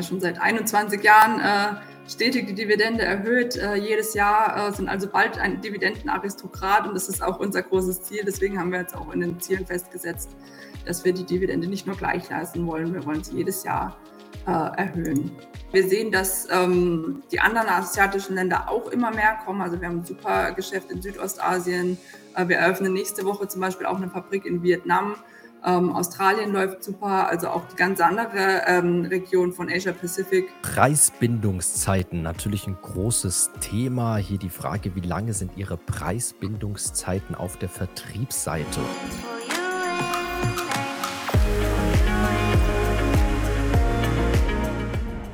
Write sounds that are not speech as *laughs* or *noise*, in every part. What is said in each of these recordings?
ja schon seit 21 Jahren äh, stetig die Dividende erhöht, äh, jedes Jahr, äh, sind also bald ein Dividendenaristokrat und das ist auch unser großes Ziel. Deswegen haben wir jetzt auch in den Zielen festgesetzt, dass wir die Dividende nicht nur gleich leisten wollen, wir wollen sie jedes Jahr äh, erhöhen. Wir sehen, dass ähm, die anderen asiatischen Länder auch immer mehr kommen. Also wir haben ein super Geschäft in Südostasien. Äh, wir eröffnen nächste Woche zum Beispiel auch eine Fabrik in Vietnam. Ähm, Australien läuft super, also auch die ganze andere ähm, Region von Asia Pacific. Preisbindungszeiten, natürlich ein großes Thema. Hier die Frage, wie lange sind Ihre Preisbindungszeiten auf der Vertriebsseite?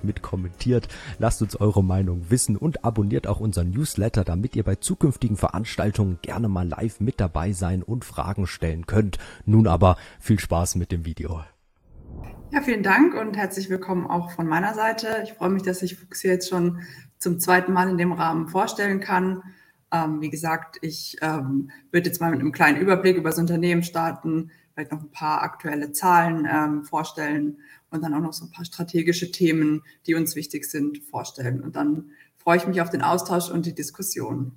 fleißig mit kommentiert. Lasst uns eure Meinung wissen und abonniert auch unseren Newsletter, damit ihr bei zukünftigen Veranstaltungen gerne mal live mit dabei sein und Fragen stellen könnt. Nun aber viel Spaß mit dem Video. Ja, vielen Dank und herzlich willkommen auch von meiner Seite. Ich freue mich, dass ich Fuchs jetzt schon zum zweiten Mal in dem Rahmen vorstellen kann. Ähm, wie gesagt, ich ähm, würde jetzt mal mit einem kleinen Überblick über das Unternehmen starten, vielleicht noch ein paar aktuelle Zahlen ähm, vorstellen und dann auch noch so ein paar strategische Themen, die uns wichtig sind, vorstellen. Und dann freue ich mich auf den Austausch und die Diskussion.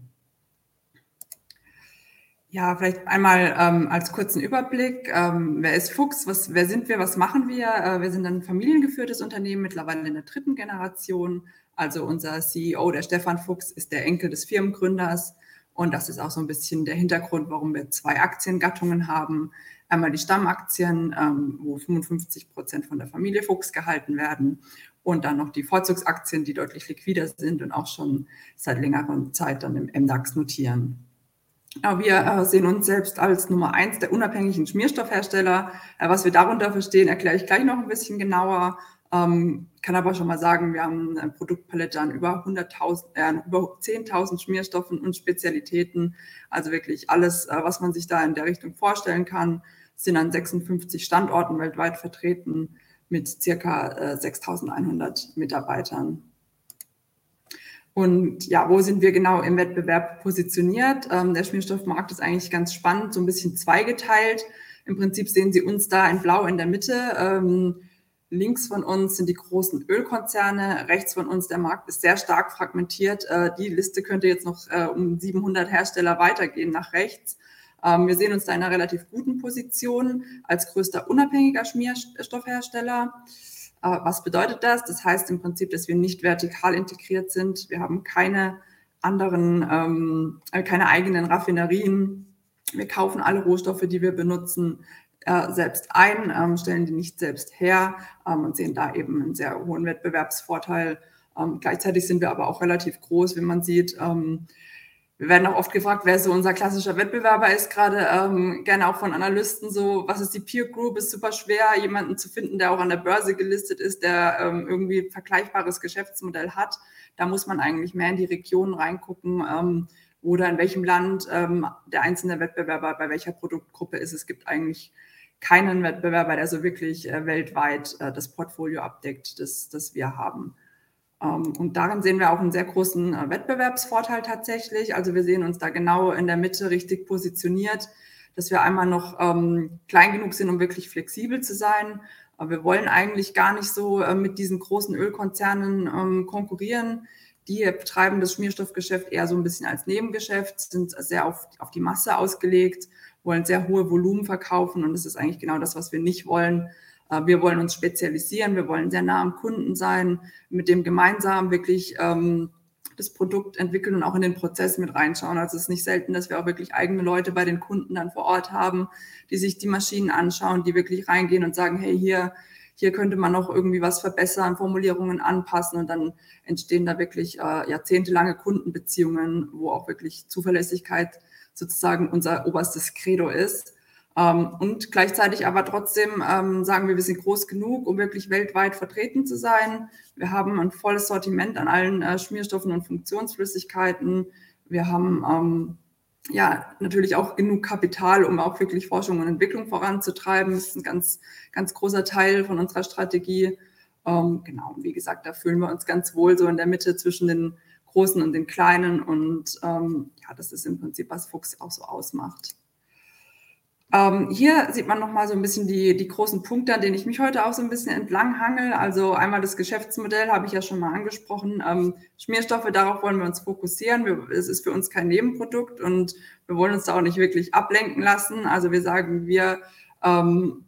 Ja, vielleicht einmal ähm, als kurzen Überblick. Ähm, wer ist Fuchs? Was, wer sind wir? Was machen wir? Äh, wir sind ein familiengeführtes Unternehmen, mittlerweile in der dritten Generation. Also unser CEO, der Stefan Fuchs, ist der Enkel des Firmengründers. Und das ist auch so ein bisschen der Hintergrund, warum wir zwei Aktiengattungen haben. Einmal die Stammaktien, ähm, wo 55 Prozent von der Familie Fuchs gehalten werden und dann noch die Vorzugsaktien, die deutlich liquider sind und auch schon seit längerer Zeit dann im MDAX notieren. Wir äh, sehen uns selbst als Nummer eins der unabhängigen Schmierstoffhersteller. Äh, was wir darunter verstehen, erkläre ich gleich noch ein bisschen genauer. Ähm, kann aber schon mal sagen, wir haben eine Produktpalette an über 100.000, äh, über 10.000 Schmierstoffen und Spezialitäten. Also wirklich alles, äh, was man sich da in der Richtung vorstellen kann sind an 56 Standorten weltweit vertreten mit circa 6100 äh, Mitarbeitern. Und ja, wo sind wir genau im Wettbewerb positioniert? Ähm, der Schmierstoffmarkt ist eigentlich ganz spannend, so ein bisschen zweigeteilt. Im Prinzip sehen Sie uns da in Blau in der Mitte. Ähm, links von uns sind die großen Ölkonzerne, rechts von uns der Markt ist sehr stark fragmentiert. Äh, die Liste könnte jetzt noch äh, um 700 Hersteller weitergehen nach rechts. Ähm, wir sehen uns da in einer relativ guten Position als größter unabhängiger Schmierstoffhersteller. Äh, was bedeutet das? Das heißt im Prinzip, dass wir nicht vertikal integriert sind. Wir haben keine anderen, ähm, äh, keine eigenen Raffinerien. Wir kaufen alle Rohstoffe, die wir benutzen, äh, selbst ein, ähm, stellen die nicht selbst her und sehen da eben einen sehr hohen Wettbewerbsvorteil. Gleichzeitig sind wir aber auch relativ groß, wie man sieht. Wir werden auch oft gefragt, wer so unser klassischer Wettbewerber ist, gerade ähm, gerne auch von Analysten so, was ist die Peer Group? Ist super schwer, jemanden zu finden, der auch an der Börse gelistet ist, der ähm, irgendwie vergleichbares Geschäftsmodell hat. Da muss man eigentlich mehr in die Regionen reingucken ähm, oder in welchem Land ähm, der einzelne Wettbewerber bei welcher Produktgruppe ist. Es gibt eigentlich keinen Wettbewerber, der so wirklich äh, weltweit äh, das Portfolio abdeckt, das, das wir haben. Ähm, und darin sehen wir auch einen sehr großen äh, Wettbewerbsvorteil tatsächlich. Also wir sehen uns da genau in der Mitte richtig positioniert, dass wir einmal noch ähm, klein genug sind, um wirklich flexibel zu sein. Wir wollen eigentlich gar nicht so äh, mit diesen großen Ölkonzernen ähm, konkurrieren. Die betreiben das Schmierstoffgeschäft eher so ein bisschen als Nebengeschäft, sind sehr auf, auf die Masse ausgelegt, wollen sehr hohe Volumen verkaufen. Und das ist eigentlich genau das, was wir nicht wollen. Äh, wir wollen uns spezialisieren, wir wollen sehr nah am Kunden sein, mit dem gemeinsam wirklich ähm, das Produkt entwickeln und auch in den Prozess mit reinschauen. Also es ist nicht selten, dass wir auch wirklich eigene Leute bei den Kunden dann vor Ort haben, die sich die Maschinen anschauen, die wirklich reingehen und sagen, hey, hier, hier könnte man noch irgendwie was verbessern, Formulierungen anpassen und dann entstehen da wirklich äh, jahrzehntelange Kundenbeziehungen, wo auch wirklich Zuverlässigkeit sozusagen unser oberstes Credo ist. Ähm, und gleichzeitig aber trotzdem ähm, sagen wir, wir sind groß genug, um wirklich weltweit vertreten zu sein. Wir haben ein volles Sortiment an allen äh, Schmierstoffen und Funktionsflüssigkeiten. Wir haben ähm, ja natürlich auch genug Kapital, um auch wirklich Forschung und Entwicklung voranzutreiben. Das ist ein ganz, ganz großer Teil von unserer Strategie. Ähm, genau, wie gesagt, da fühlen wir uns ganz wohl so in der Mitte zwischen den Großen und den Kleinen. Und ähm, ja, das ist im Prinzip, was Fuchs auch so ausmacht. Ähm, hier sieht man nochmal so ein bisschen die, die großen Punkte, an denen ich mich heute auch so ein bisschen entlang hangel. Also einmal das Geschäftsmodell habe ich ja schon mal angesprochen. Ähm, Schmierstoffe, darauf wollen wir uns fokussieren. Wir, es ist für uns kein Nebenprodukt und wir wollen uns da auch nicht wirklich ablenken lassen. Also wir sagen, wir ähm,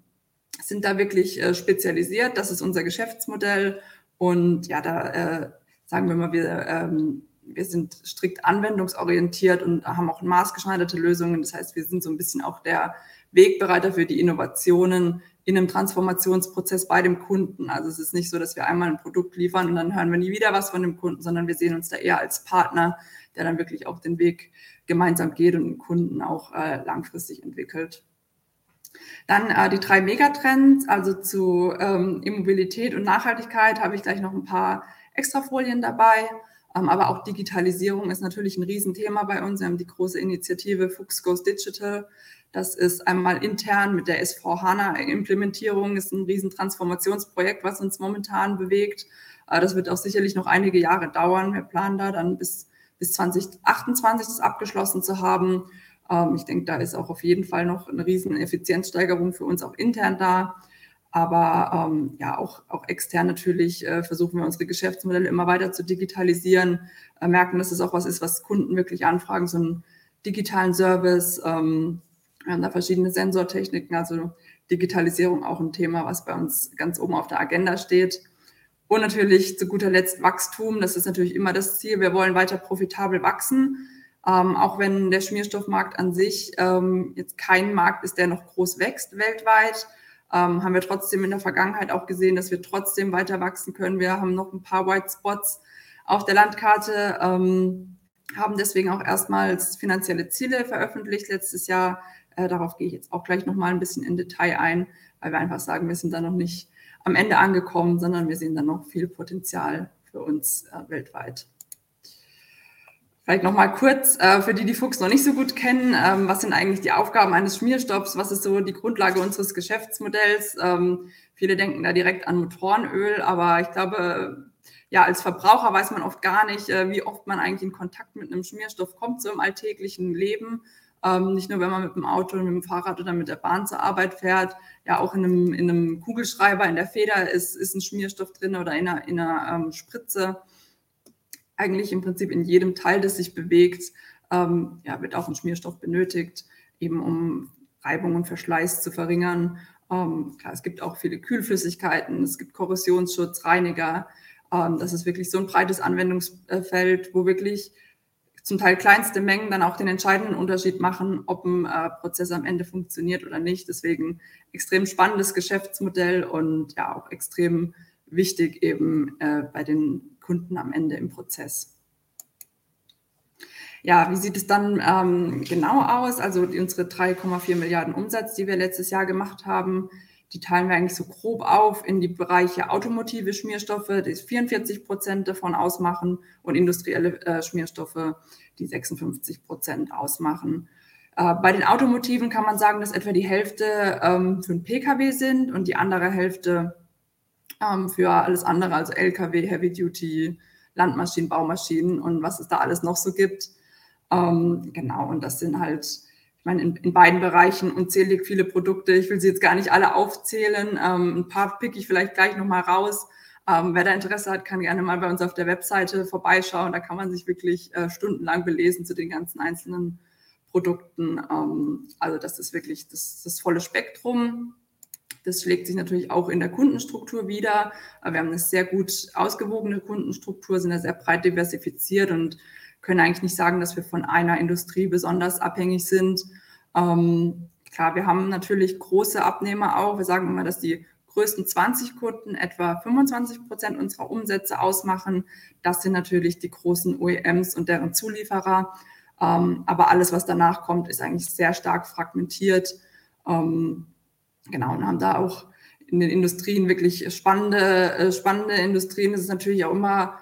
sind da wirklich äh, spezialisiert. Das ist unser Geschäftsmodell. Und ja, da äh, sagen wir mal, wir, ähm, wir sind strikt anwendungsorientiert und haben auch maßgeschneiderte Lösungen. Das heißt, wir sind so ein bisschen auch der Wegbereiter für die Innovationen in einem Transformationsprozess bei dem Kunden. Also es ist nicht so, dass wir einmal ein Produkt liefern und dann hören wir nie wieder was von dem Kunden, sondern wir sehen uns da eher als Partner, der dann wirklich auch den Weg gemeinsam geht und den Kunden auch äh, langfristig entwickelt. Dann äh, die drei Megatrends, also zu ähm, Immobilität und Nachhaltigkeit habe ich gleich noch ein paar Extrafolien dabei. Ähm, aber auch Digitalisierung ist natürlich ein Riesenthema bei uns. Wir haben die große Initiative Fuchs Goes Digital. Das ist einmal intern mit der S4HANA-Implementierung, ist ein Riesentransformationsprojekt, was uns momentan bewegt. Äh, das wird auch sicherlich noch einige Jahre dauern. Wir planen da dann bis, bis 2028 das abgeschlossen zu haben. Ähm, ich denke, da ist auch auf jeden Fall noch eine riesen Effizienzsteigerung für uns auch intern da. Aber ähm, ja, auch, auch extern natürlich äh, versuchen wir unsere Geschäftsmodelle immer weiter zu digitalisieren, äh, merken, dass es auch was ist, was Kunden wirklich anfragen, so einen digitalen Service. Ähm, wir haben da verschiedene Sensortechniken, also Digitalisierung auch ein Thema, was bei uns ganz oben auf der Agenda steht. Und natürlich zu guter Letzt Wachstum. Das ist natürlich immer das Ziel. Wir wollen weiter profitabel wachsen. Ähm, auch wenn der Schmierstoffmarkt an sich ähm, jetzt kein Markt ist, der noch groß wächst weltweit, ähm, haben wir trotzdem in der Vergangenheit auch gesehen, dass wir trotzdem weiter wachsen können. Wir haben noch ein paar White Spots auf der Landkarte, ähm, haben deswegen auch erstmals finanzielle Ziele veröffentlicht letztes Jahr, äh, darauf gehe ich jetzt auch gleich nochmal ein bisschen in Detail ein, weil wir einfach sagen, wir sind da noch nicht am Ende angekommen, sondern wir sehen da noch viel Potenzial für uns äh, weltweit. Vielleicht nochmal kurz, äh, für die, die Fuchs noch nicht so gut kennen, ähm, was sind eigentlich die Aufgaben eines Schmierstoffs? Was ist so die Grundlage unseres Geschäftsmodells? Ähm, viele denken da direkt an Motorenöl, aber ich glaube, ja, als Verbraucher weiß man oft gar nicht, äh, wie oft man eigentlich in Kontakt mit einem Schmierstoff kommt, so im alltäglichen Leben. Ähm, nicht nur, wenn man mit dem Auto, mit dem Fahrrad oder mit der Bahn zur Arbeit fährt, ja auch in einem, in einem Kugelschreiber, in der Feder ist, ist ein Schmierstoff drin oder in einer, in einer ähm, Spritze. Eigentlich im Prinzip in jedem Teil, das sich bewegt, ähm, ja, wird auch ein Schmierstoff benötigt, eben um Reibung und Verschleiß zu verringern. Ähm, klar, es gibt auch viele Kühlflüssigkeiten, es gibt Korrosionsschutz, Reiniger. Ähm, das ist wirklich so ein breites Anwendungsfeld, wo wirklich zum Teil kleinste Mengen dann auch den entscheidenden Unterschied machen, ob ein äh, Prozess am Ende funktioniert oder nicht. Deswegen extrem spannendes Geschäftsmodell und ja auch extrem wichtig eben äh, bei den Kunden am Ende im Prozess. Ja, wie sieht es dann ähm, genau aus? Also unsere 3,4 Milliarden Umsatz, die wir letztes Jahr gemacht haben, die teilen wir eigentlich so grob auf in die Bereiche automotive Schmierstoffe, die 44 Prozent davon ausmachen und industrielle äh, Schmierstoffe, die 56 Prozent ausmachen. Äh, bei den Automotiven kann man sagen, dass etwa die Hälfte ähm, für ein Pkw sind und die andere Hälfte ähm, für alles andere, also Lkw, Heavy Duty, Landmaschinen, Baumaschinen und was es da alles noch so gibt. Ähm, genau, und das sind halt ich meine, in, in, beiden Bereichen unzählig viele Produkte. Ich will sie jetzt gar nicht alle aufzählen. Ähm, ein paar pick ich vielleicht gleich nochmal raus. Ähm, wer da Interesse hat, kann gerne mal bei uns auf der Webseite vorbeischauen. Da kann man sich wirklich äh, stundenlang belesen zu den ganzen einzelnen Produkten. Ähm, also das ist wirklich das, das volle Spektrum. Das schlägt sich natürlich auch in der Kundenstruktur wieder. Wir haben eine sehr gut ausgewogene Kundenstruktur, sind da sehr breit diversifiziert und können eigentlich nicht sagen, dass wir von einer Industrie besonders abhängig sind. Ähm, klar, wir haben natürlich große Abnehmer auch. Wir sagen immer, dass die größten 20 Kunden etwa 25 Prozent unserer Umsätze ausmachen. Das sind natürlich die großen OEMs und deren Zulieferer. Ähm, aber alles, was danach kommt, ist eigentlich sehr stark fragmentiert. Ähm, genau, und haben da auch in den Industrien wirklich spannende, äh, spannende Industrien. Es ist natürlich auch immer,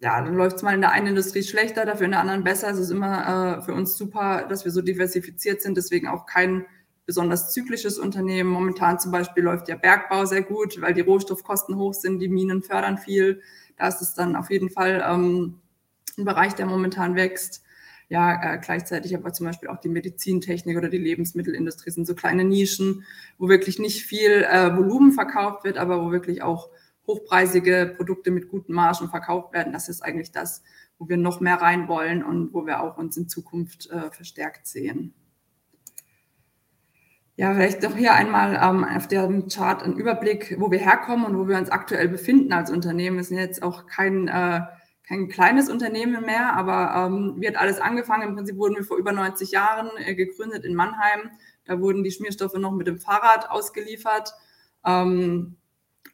ja, dann läuft es mal in der einen Industrie schlechter, dafür in der anderen besser. Es ist immer äh, für uns super, dass wir so diversifiziert sind, deswegen auch kein besonders zyklisches Unternehmen. Momentan zum Beispiel läuft der Bergbau sehr gut, weil die Rohstoffkosten hoch sind, die Minen fördern viel. Da ist es dann auf jeden Fall ähm, ein Bereich, der momentan wächst ja, äh, gleichzeitig aber zum Beispiel auch die Medizintechnik oder die Lebensmittelindustrie sind so kleine Nischen, wo wirklich nicht viel äh, Volumen verkauft wird, aber wo wirklich auch hochpreisige Produkte mit guten Margen verkauft werden. Das ist eigentlich das, wo wir noch mehr rein wollen und wo wir auch uns in Zukunft äh, verstärkt sehen. Ja, vielleicht doch hier einmal ähm, auf dem Chart ein Überblick, wo wir herkommen und wo wir uns aktuell befinden als Unternehmen. Wir sind jetzt auch kein äh, kein kleines Unternehmen mehr, aber ähm, hat alles angefangen? Im Prinzip wurden wir vor über 90 Jahren äh, gegründet in Mannheim. Da wurden die Schmierstoffe noch mit dem Fahrrad ausgeliefert. Ähm,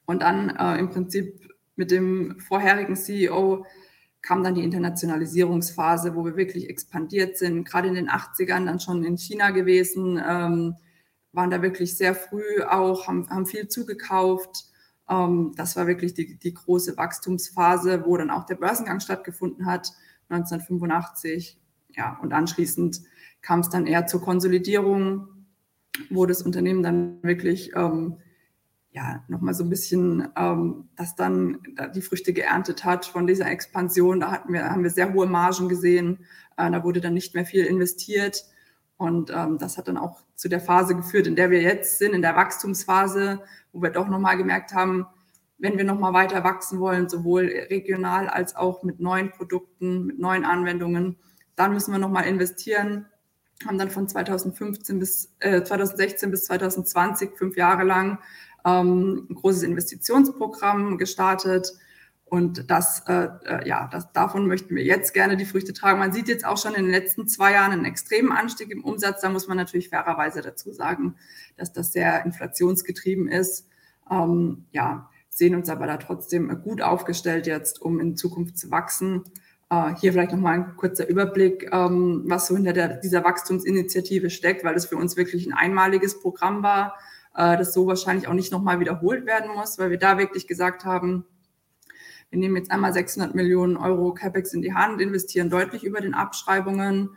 und dann äh, im Prinzip mit dem vorherigen CEO kam dann die Internationalisierungsphase, wo wir wirklich expandiert sind. Gerade in den 80ern dann schon in China gewesen, ähm, waren da wirklich sehr früh auch, haben, haben viel zugekauft ähm, das war wirklich die, die große Wachstumsphase, wo dann auch der Börsengang stattgefunden hat, 1985. Ja, und anschließend kam es dann eher zur Konsolidierung, wo das Unternehmen dann wirklich ähm, ja, nochmal so ein bisschen, ähm, das dann die Früchte geerntet hat von dieser Expansion. Da hatten wir, haben wir sehr hohe Margen gesehen. Äh, da wurde dann nicht mehr viel investiert. Und ähm, das hat dann auch zu der Phase geführt, in der wir jetzt sind, in der Wachstumsphase, wo wir doch nochmal gemerkt haben, wenn wir nochmal weiter wachsen wollen, sowohl regional als auch mit neuen Produkten, mit neuen Anwendungen, dann müssen wir nochmal investieren. Haben dann von 2015 bis äh, 2016 bis 2020 fünf Jahre lang ähm, ein großes Investitionsprogramm gestartet und das, äh, äh, ja, das, davon möchten wir jetzt gerne die Früchte tragen. Man sieht jetzt auch schon in den letzten zwei Jahren einen extremen Anstieg im Umsatz. Da muss man natürlich fairerweise dazu sagen, dass das sehr inflationsgetrieben ist. Ähm, ja, sehen uns aber da trotzdem gut aufgestellt jetzt, um in Zukunft zu wachsen. Äh, hier vielleicht nochmal ein kurzer Überblick, ähm, was so hinter der, dieser Wachstumsinitiative steckt, weil das für uns wirklich ein einmaliges Programm war, äh, das so wahrscheinlich auch nicht nochmal wiederholt werden muss, weil wir da wirklich gesagt haben, wir nehmen jetzt einmal 600 Millionen Euro CapEx in die Hand, investieren deutlich über den Abschreibungen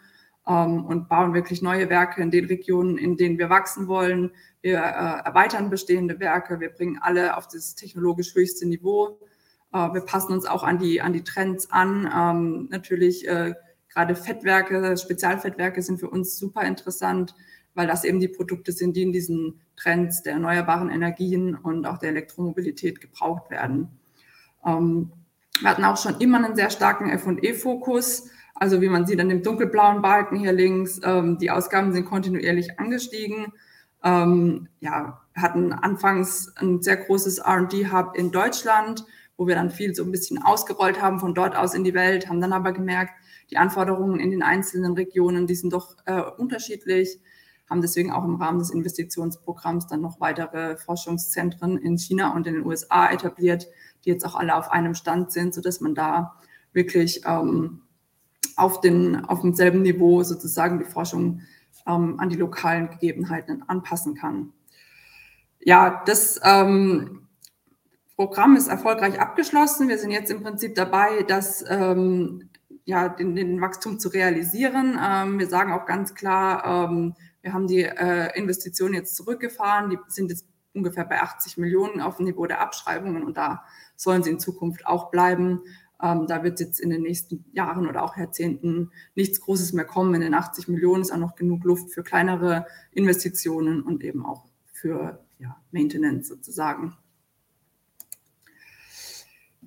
ähm, und bauen wirklich neue Werke in den Regionen, in denen wir wachsen wollen. Wir äh, erweitern bestehende Werke, wir bringen alle auf das technologisch höchste Niveau. Äh, wir passen uns auch an die, an die Trends an. Ähm, natürlich äh, gerade Fettwerke, Spezialfettwerke sind für uns super interessant, weil das eben die Produkte sind, die in diesen Trends der erneuerbaren Energien und auch der Elektromobilität gebraucht werden. Ähm, wir hatten auch schon immer einen sehr starken F&E-Fokus. Also wie man sieht an dem dunkelblauen Balken hier links, ähm, die Ausgaben sind kontinuierlich angestiegen. Ähm, ja, hatten anfangs ein sehr großes R&D-Hub in Deutschland, wo wir dann viel so ein bisschen ausgerollt haben von dort aus in die Welt, haben dann aber gemerkt, die Anforderungen in den einzelnen Regionen, die sind doch äh, unterschiedlich, haben deswegen auch im Rahmen des Investitionsprogramms dann noch weitere Forschungszentren in China und in den USA etabliert, die jetzt auch alle auf einem Stand sind, sodass man da wirklich ähm, auf, den, auf demselben Niveau sozusagen die Forschung ähm, an die lokalen Gegebenheiten anpassen kann. Ja, das ähm, Programm ist erfolgreich abgeschlossen. Wir sind jetzt im Prinzip dabei, das ähm, ja, den, den, Wachstum zu realisieren. Ähm, wir sagen auch ganz klar, ähm, wir haben die äh, Investitionen jetzt zurückgefahren. Die sind jetzt ungefähr bei 80 Millionen auf dem Niveau der Abschreibungen und da sollen sie in Zukunft auch bleiben. Ähm, da wird jetzt in den nächsten Jahren oder auch Jahrzehnten nichts Großes mehr kommen. In den 80 Millionen ist auch noch genug Luft für kleinere Investitionen und eben auch für ja, Maintenance sozusagen.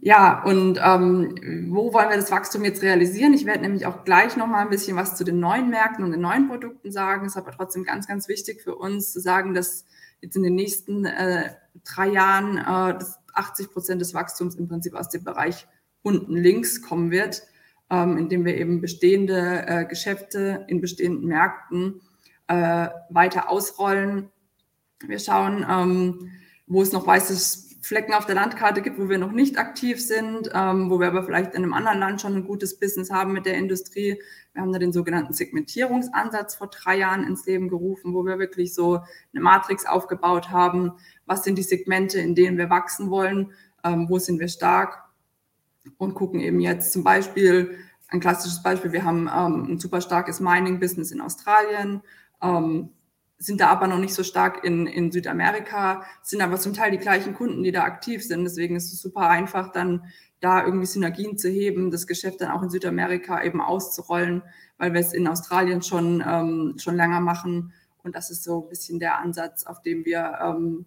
Ja, und ähm, wo wollen wir das Wachstum jetzt realisieren? Ich werde nämlich auch gleich nochmal ein bisschen was zu den neuen Märkten und den neuen Produkten sagen. Es ist aber trotzdem ganz, ganz wichtig für uns zu sagen, dass jetzt in den nächsten äh, drei Jahren äh, 80 Prozent des Wachstums im Prinzip aus dem Bereich unten links kommen wird, ähm, indem wir eben bestehende äh, Geschäfte in bestehenden Märkten äh, weiter ausrollen. Wir schauen, ähm, wo es noch weißes Flecken auf der Landkarte gibt, wo wir noch nicht aktiv sind, ähm, wo wir aber vielleicht in einem anderen Land schon ein gutes Business haben mit der Industrie. Wir haben da den sogenannten Segmentierungsansatz vor drei Jahren ins Leben gerufen, wo wir wirklich so eine Matrix aufgebaut haben. Was sind die Segmente, in denen wir wachsen wollen? Ähm, wo sind wir stark? Und gucken eben jetzt zum Beispiel, ein klassisches Beispiel, wir haben ähm, ein super starkes Mining-Business in Australien. Ähm, sind da aber noch nicht so stark in, in Südamerika, sind aber zum Teil die gleichen Kunden, die da aktiv sind. Deswegen ist es super einfach, dann da irgendwie Synergien zu heben, das Geschäft dann auch in Südamerika eben auszurollen, weil wir es in Australien schon, ähm, schon länger machen. Und das ist so ein bisschen der Ansatz, auf dem wir, ähm,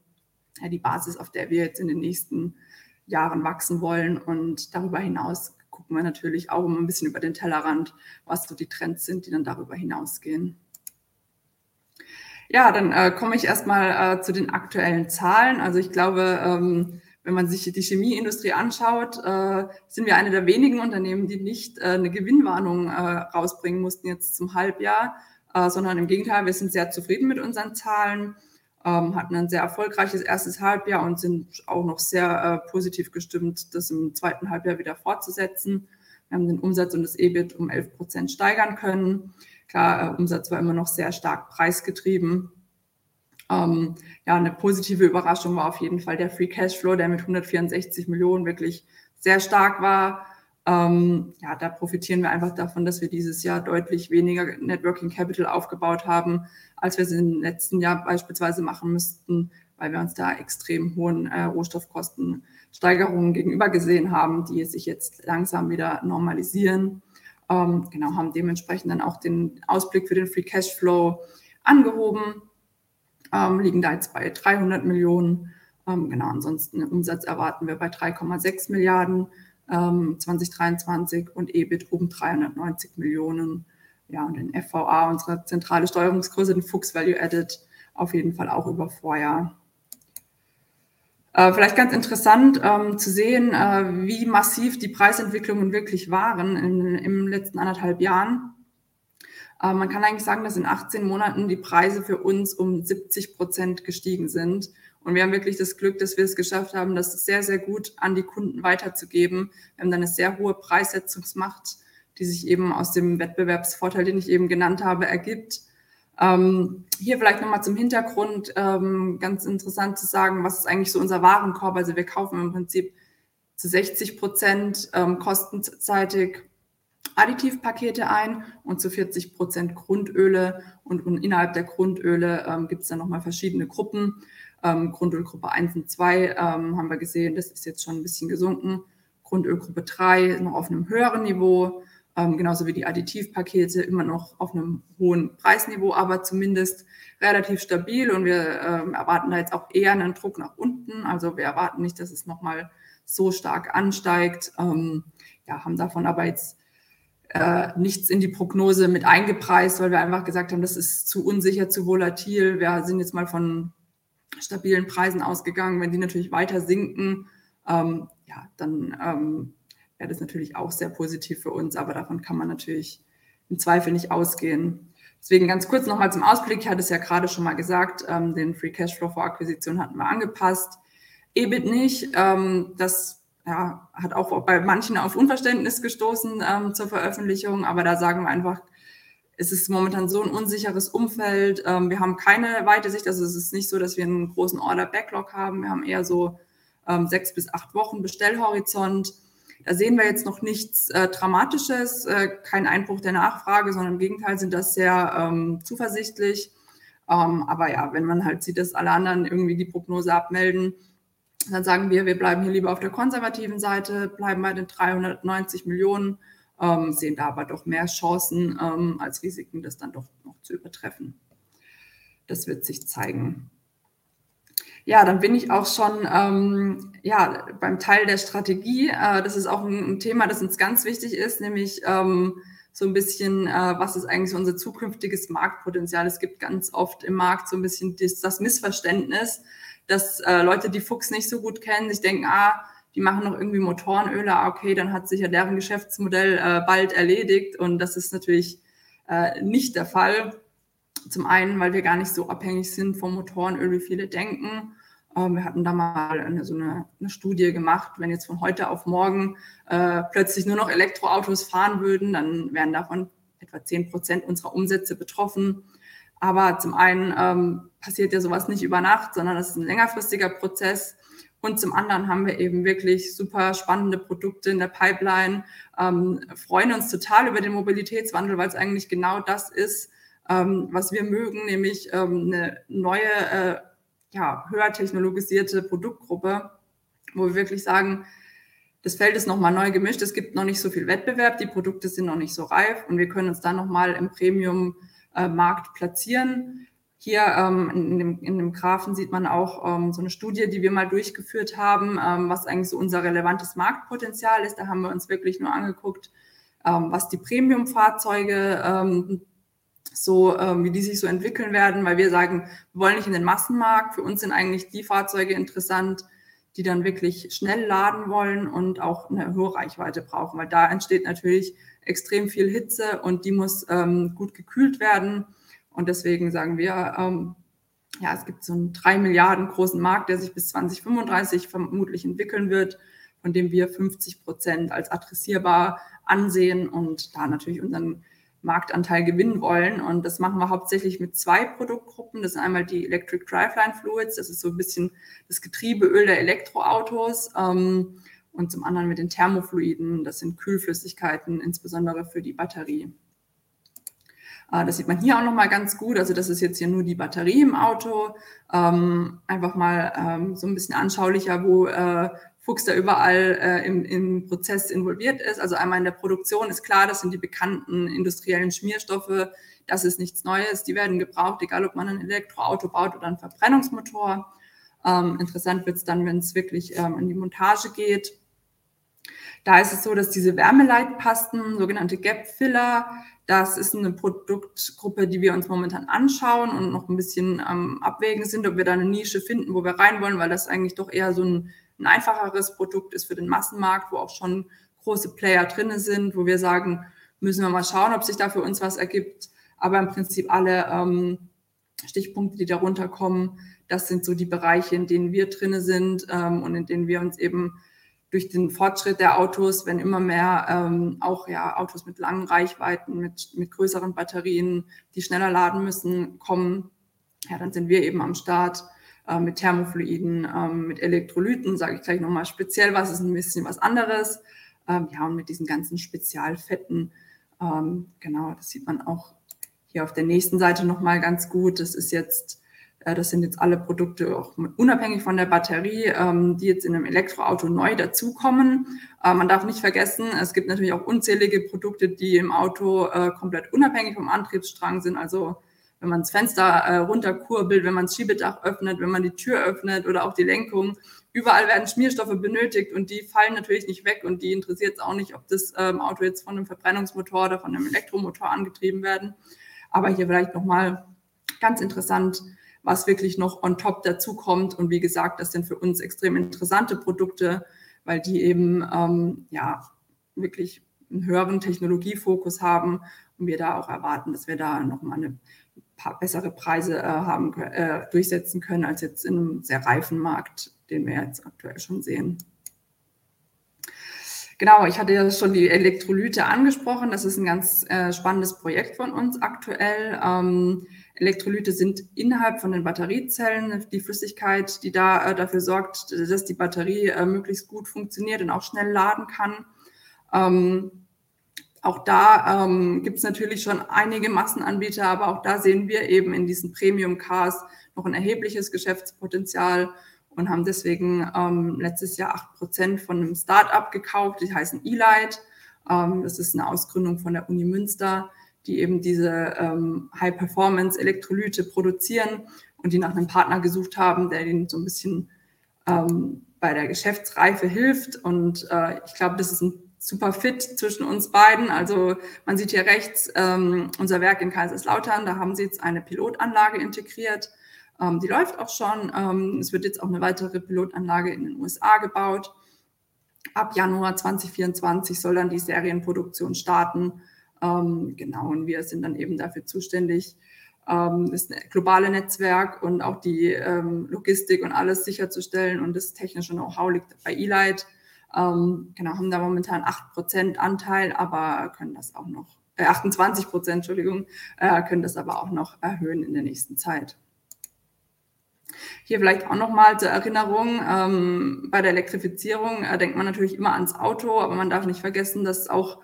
ja, die Basis, auf der wir jetzt in den nächsten Jahren wachsen wollen. Und darüber hinaus gucken wir natürlich auch immer ein bisschen über den Tellerrand, was so die Trends sind, die dann darüber hinausgehen. Ja, dann äh, komme ich erstmal äh, zu den aktuellen Zahlen. Also ich glaube, ähm, wenn man sich die Chemieindustrie anschaut, äh, sind wir eine der wenigen Unternehmen, die nicht äh, eine Gewinnwarnung äh, rausbringen mussten jetzt zum Halbjahr, äh, sondern im Gegenteil, wir sind sehr zufrieden mit unseren Zahlen, ähm, hatten ein sehr erfolgreiches erstes Halbjahr und sind auch noch sehr äh, positiv gestimmt, das im zweiten Halbjahr wieder fortzusetzen. Wir haben den Umsatz und das EBIT um 11 Prozent steigern können. Klar, äh, Umsatz war immer noch sehr stark preisgetrieben. Ähm, ja, eine positive Überraschung war auf jeden Fall der Free Cashflow, der mit 164 Millionen wirklich sehr stark war. Ähm, ja, da profitieren wir einfach davon, dass wir dieses Jahr deutlich weniger Networking Capital aufgebaut haben, als wir es im letzten Jahr beispielsweise machen müssten, weil wir uns da extrem hohen äh, Rohstoffkostensteigerungen gegenüber gesehen haben, die sich jetzt langsam wieder normalisieren. Ähm, genau, haben dementsprechend dann auch den Ausblick für den Free Cashflow angehoben, ähm, liegen da jetzt bei 300 Millionen. Ähm, genau, ansonsten Umsatz erwarten wir bei 3,6 Milliarden 2023 ähm, und EBIT um 390 Millionen. Ja, und den FVA, unsere zentrale Steuerungsgröße, den Fuchs Value Added, auf jeden Fall auch über Vorjahr. Äh, vielleicht ganz interessant ähm, zu sehen, äh, wie massiv die Preisentwicklungen wirklich waren in, im letzten anderthalb Jahren. Äh, man kann eigentlich sagen, dass in 18 Monaten die Preise für uns um 70 Prozent gestiegen sind. Und wir haben wirklich das Glück, dass wir es geschafft haben, das sehr, sehr gut an die Kunden weiterzugeben. Wir haben dann eine sehr hohe Preissetzungsmacht, die sich eben aus dem Wettbewerbsvorteil, den ich eben genannt habe, ergibt. Ähm, hier vielleicht nochmal zum Hintergrund, ähm, ganz interessant zu sagen, was ist eigentlich so unser Warenkorb? Also wir kaufen im Prinzip zu 60 Prozent ähm, kostenseitig Additivpakete ein und zu 40 Prozent Grundöle. Und, und, innerhalb der Grundöle ähm, gibt es dann nochmal verschiedene Gruppen. Ähm, Grundölgruppe 1 und 2 ähm, haben wir gesehen, das ist jetzt schon ein bisschen gesunken. Grundölgruppe 3 noch auf einem höheren Niveau ähm, genauso wie die Additivpakete immer noch auf einem hohen Preisniveau, aber zumindest relativ stabil und wir ähm, erwarten da jetzt auch eher einen Druck nach unten. Also wir erwarten nicht, dass es nochmal so stark ansteigt. Ähm, ja, haben davon aber jetzt äh, nichts in die Prognose mit eingepreist, weil wir einfach gesagt haben, das ist zu unsicher, zu volatil. Wir sind jetzt mal von stabilen Preisen ausgegangen. Wenn die natürlich weiter sinken, ähm, ja, dann ähm, wäre das natürlich auch sehr positiv für uns, aber davon kann man natürlich im Zweifel nicht ausgehen. Deswegen ganz kurz nochmal zum Ausblick. Ich hatte es ja gerade schon mal gesagt, ähm, den Free Cashflow vor Akquisition hatten wir angepasst. EBIT nicht. Ähm, das ja, hat auch bei manchen auf Unverständnis gestoßen ähm, zur Veröffentlichung, aber da sagen wir einfach, es ist momentan so ein unsicheres Umfeld. Ähm, wir haben keine weite Sicht, also es ist nicht so, dass wir einen großen Order-Backlog haben. Wir haben eher so ähm, sechs bis acht Wochen Bestellhorizont. Da sehen wir jetzt noch nichts äh, Dramatisches, äh, kein Einbruch der Nachfrage, sondern im Gegenteil sind das sehr ähm, zuversichtlich. Ähm, aber ja, wenn man halt sieht, dass alle anderen irgendwie die Prognose abmelden, dann sagen wir, wir bleiben hier lieber auf der konservativen Seite, bleiben bei den 390 Millionen, ähm, sehen da aber doch mehr Chancen ähm, als Risiken, das dann doch noch zu übertreffen. Das wird sich zeigen. Ja, dann bin ich auch schon ähm, ja, beim Teil der Strategie. Äh, das ist auch ein, ein, Thema, das uns ganz wichtig ist, nämlich ähm, so ein bisschen, äh, was ist eigentlich unser zukünftiges Marktpotenzial? Es gibt ganz oft im Markt so ein bisschen das, das Missverständnis, dass äh, Leute, die Fuchs nicht so gut kennen, sich denken, ah, die machen noch irgendwie Motorenöle, ah, okay, dann hat sich ja deren Geschäftsmodell äh, bald erledigt. Und das ist natürlich äh, nicht der Fall. Zum einen, weil wir gar nicht so abhängig sind vom Motorenöl, wie viele denken. Ähm, wir hatten da mal eine, so eine, eine, Studie gemacht, wenn jetzt von heute auf morgen äh, plötzlich nur noch Elektroautos fahren würden, dann wären davon etwa 10 Prozent unserer Umsätze betroffen. Aber zum einen ähm, passiert ja sowas nicht über Nacht, sondern das ist ein längerfristiger Prozess. Und zum anderen haben wir eben wirklich super spannende Produkte in der Pipeline, ähm, freuen uns total über den Mobilitätswandel, weil es eigentlich genau das ist, ähm, was wir mögen, nämlich ähm, eine neue, äh, ja, höher technologisierte Produktgruppe, wo wir wirklich sagen, das Feld ist nochmal neu gemischt, es gibt noch nicht so viel Wettbewerb, die Produkte sind noch nicht so reif und wir können uns dann nochmal im Premium-Markt platzieren. Hier ähm, in, dem, in dem Graphen sieht man auch ähm, so eine Studie, die wir mal durchgeführt haben, ähm, was eigentlich so unser relevantes Marktpotenzial ist. Da haben wir uns wirklich nur angeguckt, ähm, was die Premium-Fahrzeuge ähm, so, ähm, wie die sich so entwickeln werden, weil wir sagen, wir wollen nicht in den Massenmarkt. Für uns sind eigentlich die Fahrzeuge interessant, die dann wirklich schnell laden wollen und auch eine hohe Reichweite brauchen, weil da entsteht natürlich extrem viel Hitze und die muss ähm, gut gekühlt werden. Und deswegen sagen wir, ähm, ja, es gibt so einen drei Milliarden großen Markt, der sich bis 2035 vermutlich entwickeln wird, von dem wir 50 Prozent als adressierbar ansehen und da natürlich unseren Marktanteil gewinnen wollen. Und das machen wir hauptsächlich mit zwei Produktgruppen. Das sind einmal die Electric Driveline Fluids, das ist so ein bisschen das Getriebeöl der Elektroautos. Ähm, und zum anderen mit den Thermofluiden, das sind Kühlflüssigkeiten, insbesondere für die Batterie. Äh, das sieht man hier auch nochmal ganz gut. Also das ist jetzt hier nur die Batterie im Auto. Ähm, einfach mal ähm, so ein bisschen anschaulicher, wo äh, Fuchs da überall äh, im, im Prozess involviert ist. Also einmal in der Produktion ist klar, das sind die bekannten industriellen Schmierstoffe. Das ist nichts Neues. Die werden gebraucht, egal ob man ein Elektroauto baut oder einen Verbrennungsmotor. Ähm, interessant wird es dann, wenn es wirklich ähm, in die Montage geht. Da ist es so, dass diese Wärmeleitpasten, sogenannte Gap-Filler, das ist eine Produktgruppe, die wir uns momentan anschauen und noch ein bisschen am Abwägen sind, ob wir da eine Nische finden, wo wir rein wollen, weil das eigentlich doch eher so ein ein einfacheres Produkt ist für den Massenmarkt, wo auch schon große Player drin sind, wo wir sagen, müssen wir mal schauen, ob sich da für uns was ergibt. Aber im Prinzip alle ähm, Stichpunkte, die darunter kommen, das sind so die Bereiche, in denen wir drin sind ähm, und in denen wir uns eben durch den Fortschritt der Autos, wenn immer mehr ähm, auch ja Autos mit langen Reichweiten, mit, mit größeren Batterien, die schneller laden müssen, kommen, ja, dann sind wir eben am Start äh, mit Thermofluiden, ähm, mit Elektrolyten, sage ich gleich nochmal speziell was, ist ein bisschen was anderes. Ähm, ja, und mit diesen ganzen Spezialfetten, ähm, genau, das sieht man auch hier auf der nächsten Seite nochmal ganz gut. Das ist jetzt, äh, das sind jetzt alle Produkte, auch unabhängig von der Batterie, ähm, die jetzt in einem Elektroauto neu dazukommen. Äh, man darf nicht vergessen, es gibt natürlich auch unzählige Produkte, die im Auto äh, komplett unabhängig vom Antriebsstrang sind. Also wenn man das Fenster äh, runterkurbelt, wenn man das Schiebedach öffnet, wenn man die Tür öffnet oder auch die Lenkung. Überall werden Schmierstoffe benötigt und die fallen natürlich nicht weg und die interessiert es auch nicht, ob das ähm, Auto jetzt von einem Verbrennungsmotor oder von einem Elektromotor angetrieben werden. Aber hier vielleicht nochmal ganz interessant, was wirklich noch on top dazu kommt. Und wie gesagt, das sind für uns extrem interessante Produkte, weil die eben ähm, ja wirklich einen höheren Technologiefokus haben und wir da auch erwarten, dass wir da nochmal eine bessere Preise äh, haben, äh, durchsetzen können als jetzt in einem sehr reifen Markt, den wir jetzt aktuell schon sehen. Genau, ich hatte ja schon die Elektrolyte angesprochen. Das ist ein ganz äh, spannendes Projekt von uns aktuell. Ähm, Elektrolyte sind innerhalb von den Batteriezellen die Flüssigkeit, die da äh, dafür sorgt, dass die Batterie äh, möglichst gut funktioniert und auch schnell laden kann. Ähm, auch da ähm, gibt es natürlich schon einige Massenanbieter, aber auch da sehen wir eben in diesen Premium-Cars noch ein erhebliches Geschäftspotenzial und haben deswegen ähm, letztes Jahr acht Prozent von einem Start-up gekauft, die heißen Elight. Ähm, das ist eine Ausgründung von der Uni Münster, die eben diese ähm, High-Performance-Elektrolyte produzieren und die nach einem Partner gesucht haben, der ihnen so ein bisschen ähm, bei der Geschäftsreife hilft. Und äh, ich glaube, das ist ein super fit zwischen uns beiden. Also man sieht hier rechts ähm, unser Werk in Kaiserslautern. Da haben sie jetzt eine Pilotanlage integriert. Ähm, die läuft auch schon. Ähm, es wird jetzt auch eine weitere Pilotanlage in den USA gebaut. Ab Januar 2024 soll dann die Serienproduktion starten. Ähm, genau, und wir sind dann eben dafür zuständig, ähm, das globale Netzwerk und auch die ähm, Logistik und alles sicherzustellen und das technische Know-how liegt bei Elight. Ähm, genau, haben da momentan 8% Anteil, aber können das auch noch, äh, 28 Prozent, Entschuldigung, äh, können das aber auch noch erhöhen in der nächsten Zeit. Hier vielleicht auch nochmal zur Erinnerung, ähm, bei der Elektrifizierung äh, denkt man natürlich immer ans Auto, aber man darf nicht vergessen, dass auch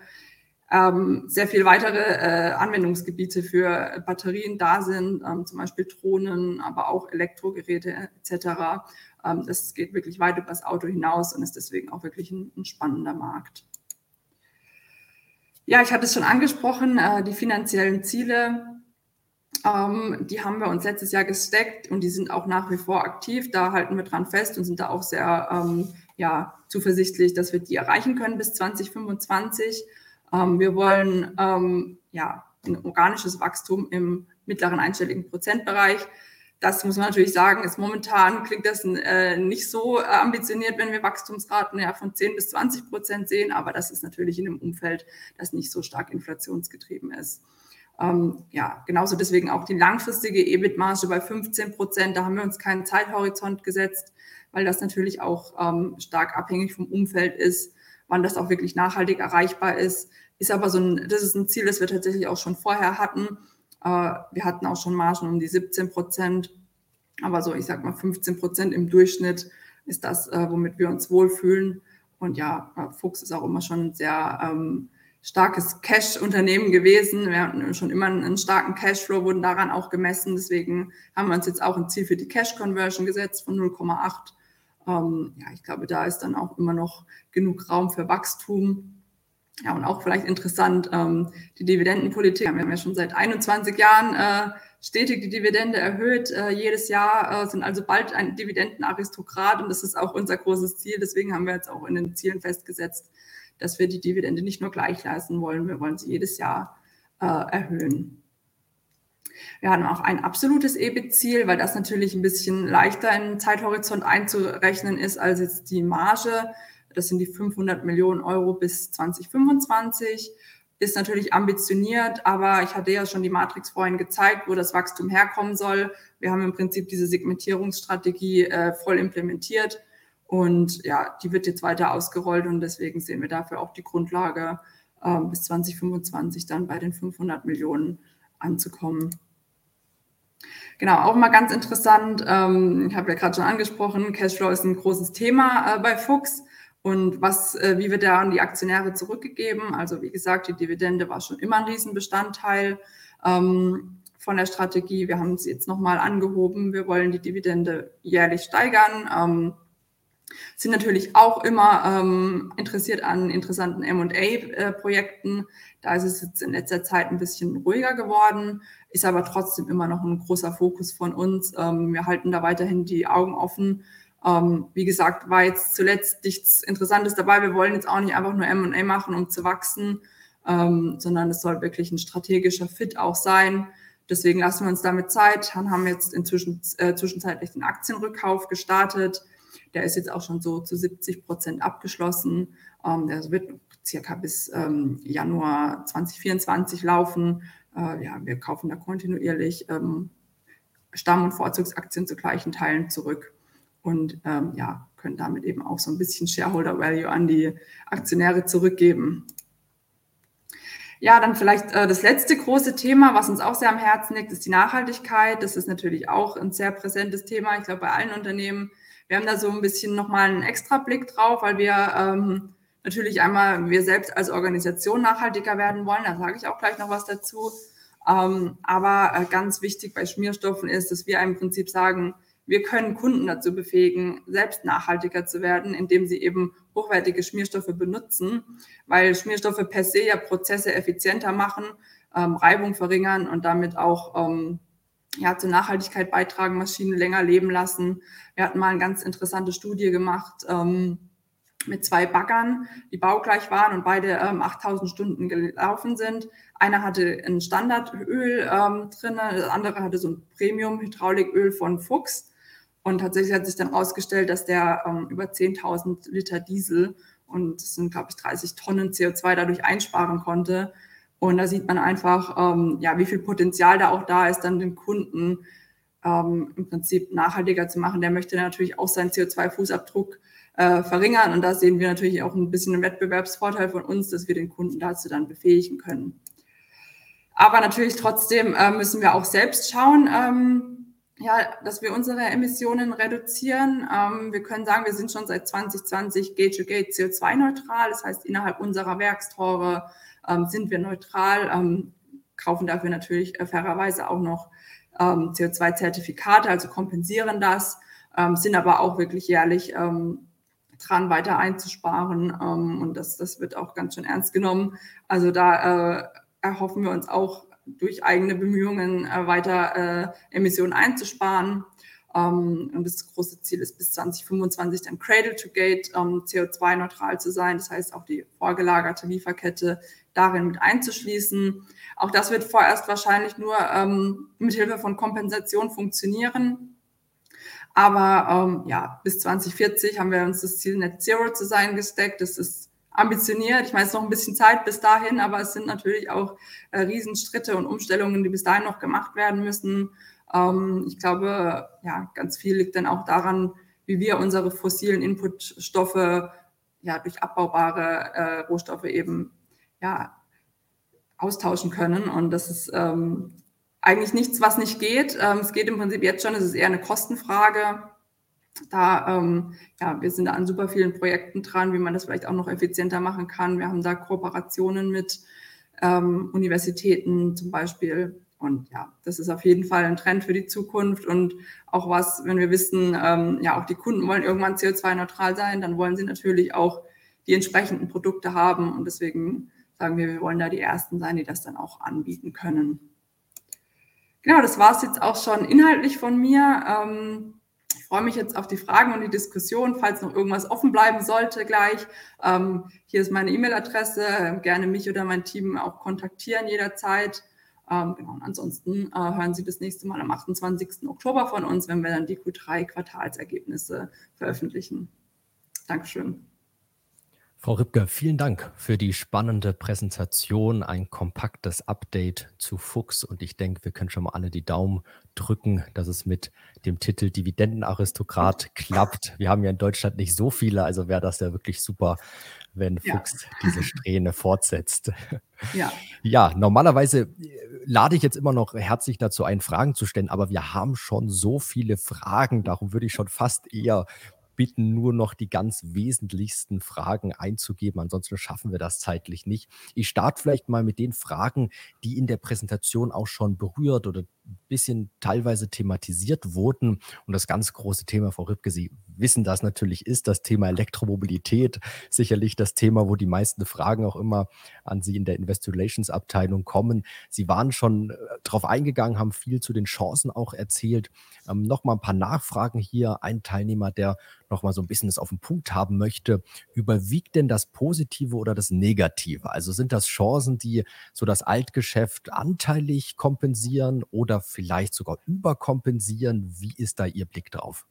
ähm, sehr viele weitere äh, Anwendungsgebiete für Batterien da sind, ähm, zum Beispiel Drohnen, aber auch Elektrogeräte etc. Ähm, das geht wirklich weit über das Auto hinaus und ist deswegen auch wirklich ein, ein spannender Markt. Ja, ich hatte es schon angesprochen, äh, die finanziellen Ziele, ähm, die haben wir uns letztes Jahr gesteckt und die sind auch nach wie vor aktiv. Da halten wir dran fest und sind da auch sehr ähm, ja, zuversichtlich, dass wir die erreichen können bis 2025. Ähm, wir wollen ähm, ja, ein organisches Wachstum im mittleren einstelligen Prozentbereich. Das muss man natürlich sagen, ist momentan klingt das äh, nicht so äh, ambitioniert, wenn wir Wachstumsraten ja von 10 bis 20 Prozent sehen, aber das ist natürlich in einem Umfeld, das nicht so stark inflationsgetrieben ist. Ähm, ja, genauso deswegen auch die langfristige EBIT-Marge bei 15 Prozent. Da haben wir uns keinen Zeithorizont gesetzt, weil das natürlich auch ähm, stark abhängig vom Umfeld ist, wann das auch wirklich nachhaltig erreichbar ist. Ist aber so ein, das ist ein Ziel, das wir tatsächlich auch schon vorher hatten. Äh, wir hatten auch schon Margen um die 17 Prozent, aber so, ich sag mal, 15 Prozent im Durchschnitt ist das, äh, womit wir uns wohlfühlen. Und ja, äh, Fuchs ist auch immer schon ein sehr ähm, starkes Cash-Unternehmen gewesen. Wir hatten schon immer einen starken Cashflow, wurden daran auch gemessen. Deswegen haben wir uns jetzt auch ein Ziel für die Cash-Conversion gesetzt von 0,8. Ähm, ja, ich glaube, da ist dann auch immer noch genug Raum für Wachstum. Ja, und auch vielleicht interessant, ähm, die Dividendenpolitik. Wir haben ja schon seit 21 Jahren äh, stetig die Dividende erhöht. Äh, jedes Jahr äh, sind also bald ein Dividendenaristokrat und das ist auch unser großes Ziel. Deswegen haben wir jetzt auch in den Zielen festgesetzt, dass wir die Dividende nicht nur gleich leisten wollen, wir wollen sie jedes Jahr äh, erhöhen. Wir haben auch ein absolutes EBIT-Ziel, weil das natürlich ein bisschen leichter in Zeithorizont einzurechnen ist als jetzt die Marge. Das sind die 500 Millionen Euro bis 2025. Ist natürlich ambitioniert, aber ich hatte ja schon die Matrix vorhin gezeigt, wo das Wachstum herkommen soll. Wir haben im Prinzip diese Segmentierungsstrategie äh, voll implementiert und ja, die wird jetzt weiter ausgerollt und deswegen sehen wir dafür auch die Grundlage, äh, bis 2025 dann bei den 500 Millionen anzukommen. Genau, auch mal ganz interessant. Ähm, ich habe ja gerade schon angesprochen, Cashflow ist ein großes Thema äh, bei Fuchs. Und was, äh, wie wird der an die Aktionäre zurückgegeben? Also wie gesagt, die Dividende war schon immer ein Riesenbestandteil ähm, von der Strategie. Wir haben sie jetzt nochmal angehoben. Wir wollen die Dividende jährlich steigern. Ähm, sind natürlich auch immer ähm, interessiert an interessanten MA-Projekten. Da ist es jetzt in letzter Zeit ein bisschen ruhiger geworden, ist aber trotzdem immer noch ein großer Fokus von uns. Ähm, wir halten da weiterhin die Augen offen ähm, wie gesagt, war jetzt zuletzt nichts Interessantes dabei. Wir wollen jetzt auch nicht einfach nur M&A machen, um zu wachsen, ähm, sondern es soll wirklich ein strategischer Fit auch sein. Deswegen lassen wir uns damit Zeit. Haben jetzt inzwischen äh, zwischenzeitlich den Aktienrückkauf gestartet. Der ist jetzt auch schon so zu 70 Prozent abgeschlossen. Ähm, der wird circa bis ähm, Januar 2024 laufen. Äh, ja, wir kaufen da kontinuierlich ähm, Stamm- und Vorzugsaktien zu gleichen Teilen zurück und ähm, ja, können damit eben auch so ein bisschen Shareholder Value an die Aktionäre zurückgeben. Ja, dann vielleicht äh, das letzte große Thema, was uns auch sehr am Herzen liegt, ist die Nachhaltigkeit. Das ist natürlich auch ein sehr präsentes Thema, ich glaube, bei allen Unternehmen. Wir haben da so ein bisschen nochmal einen extra Blick drauf, weil wir ähm, natürlich einmal wir selbst als Organisation nachhaltiger werden wollen. Da sage ich auch gleich noch was dazu. Ähm, aber äh, ganz wichtig bei Schmierstoffen ist, dass wir im Prinzip sagen, wir können Kunden dazu befähigen, selbst nachhaltiger zu werden, indem sie eben hochwertige Schmierstoffe benutzen, weil Schmierstoffe per se ja Prozesse effizienter machen, ähm, Reibung verringern und damit auch ähm, ja, zur Nachhaltigkeit beitragen, Maschinen länger leben lassen. Wir hatten mal eine ganz interessante Studie gemacht ähm, mit zwei Baggern, die baugleich waren und beide ähm, 8000 Stunden gelaufen sind. Einer hatte ein Standardöl ähm, drin, der andere hatte so ein Premium-Hydrauliköl von Fuchs. Und tatsächlich hat sich dann herausgestellt, dass der ähm, über 10.000 Liter Diesel und das sind, glaube ich, 30 Tonnen CO2 dadurch einsparen konnte. Und da sieht man einfach, ähm, ja, wie viel Potenzial da auch da ist, dann den Kunden ähm, im Prinzip nachhaltiger zu machen. Der möchte natürlich auch seinen CO2-Fußabdruck äh, verringern. Und da sehen wir natürlich auch ein bisschen einen Wettbewerbsvorteil von uns, dass wir den Kunden dazu dann befähigen können. Aber natürlich trotzdem äh, müssen wir auch selbst schauen, ähm, ja, dass wir unsere Emissionen reduzieren. Ähm, wir können sagen, wir sind schon seit 2020 Gate-to-Gate CO2-neutral. Das heißt, innerhalb unserer Werkstore ähm, sind wir neutral, ähm, kaufen dafür natürlich äh, fairerweise auch noch ähm, CO2-Zertifikate, also kompensieren das, ähm, sind aber auch wirklich jährlich ähm, dran, weiter einzusparen. Und das, das wird auch ganz schön ernst genommen. Also da äh, erhoffen wir uns auch durch eigene Bemühungen äh, weiter äh, Emissionen einzusparen. Um, und das große Ziel ist bis 2025 dann Cradle to Gate um, CO2-neutral zu sein. Das heißt auch die vorgelagerte Lieferkette darin mit einzuschließen. Auch das wird vorerst wahrscheinlich nur ähm, mit Hilfe von Kompensation funktionieren. Aber ähm, ja, bis 2040 haben wir uns das Ziel Net Zero zu sein gesteckt. Das ist ambitioniert. Ich meine, es ist noch ein bisschen Zeit bis dahin, aber es sind natürlich auch äh, Riesenstritte und Umstellungen, die bis dahin noch gemacht werden müssen. Ähm, ich glaube, ja, ganz viel liegt dann auch daran, wie wir unsere fossilen Inputstoffe ja durch abbaubare äh, Rohstoffe eben ja austauschen können. Und das ist ähm, eigentlich nichts, was nicht geht. Ähm, es geht im Prinzip jetzt schon, es ist eher eine Kostenfrage. Da, ähm, ja, wir sind da an super vielen Projekten dran, wie man das vielleicht auch noch effizienter machen kann. Wir haben da Kooperationen mit ähm, Universitäten zum Beispiel. Und ja, das ist auf jeden Fall ein Trend für die Zukunft und auch was, wenn wir wissen, ähm, ja, auch die Kunden wollen irgendwann CO2-neutral sein, dann wollen sie natürlich auch die entsprechenden Produkte haben. Und deswegen sagen wir, wir wollen da die Ersten sein, die das dann auch anbieten können. Genau, das war es jetzt auch schon inhaltlich von mir. Ähm, freue mich jetzt auf die Fragen und die Diskussion, falls noch irgendwas offen bleiben sollte gleich. Ähm, hier ist meine E-Mail-Adresse. Gerne mich oder mein Team auch kontaktieren jederzeit. Ähm, genau, und ansonsten äh, hören Sie das nächste Mal am 28. Oktober von uns, wenn wir dann die Q3-Quartalsergebnisse veröffentlichen. Dankeschön. Frau Ripke, vielen Dank für die spannende Präsentation, ein kompaktes Update zu Fuchs. Und ich denke, wir können schon mal alle die Daumen drücken, dass es mit dem Titel Dividendenaristokrat *laughs* klappt. Wir haben ja in Deutschland nicht so viele, also wäre das ja wirklich super, wenn Fuchs ja. diese Strähne *laughs* fortsetzt. Ja. ja, normalerweise lade ich jetzt immer noch herzlich dazu ein, Fragen zu stellen, aber wir haben schon so viele Fragen, darum würde ich schon fast eher bitten, nur noch die ganz wesentlichsten Fragen einzugeben. Ansonsten schaffen wir das zeitlich nicht. Ich starte vielleicht mal mit den Fragen, die in der Präsentation auch schon berührt oder ein bisschen teilweise thematisiert wurden. Und das ganz große Thema, Frau Ripke, Sie wissen das natürlich, ist das Thema Elektromobilität. Sicherlich das Thema, wo die meisten Fragen auch immer an Sie in der Investor Relations Abteilung kommen. Sie waren schon äh, darauf eingegangen, haben viel zu den Chancen auch erzählt. Ähm, Nochmal ein paar Nachfragen hier. Ein Teilnehmer, der nochmal so ein bisschen das auf den Punkt haben möchte. Überwiegt denn das Positive oder das Negative? Also sind das Chancen, die so das Altgeschäft anteilig kompensieren oder vielleicht sogar überkompensieren? Wie ist da Ihr Blick drauf?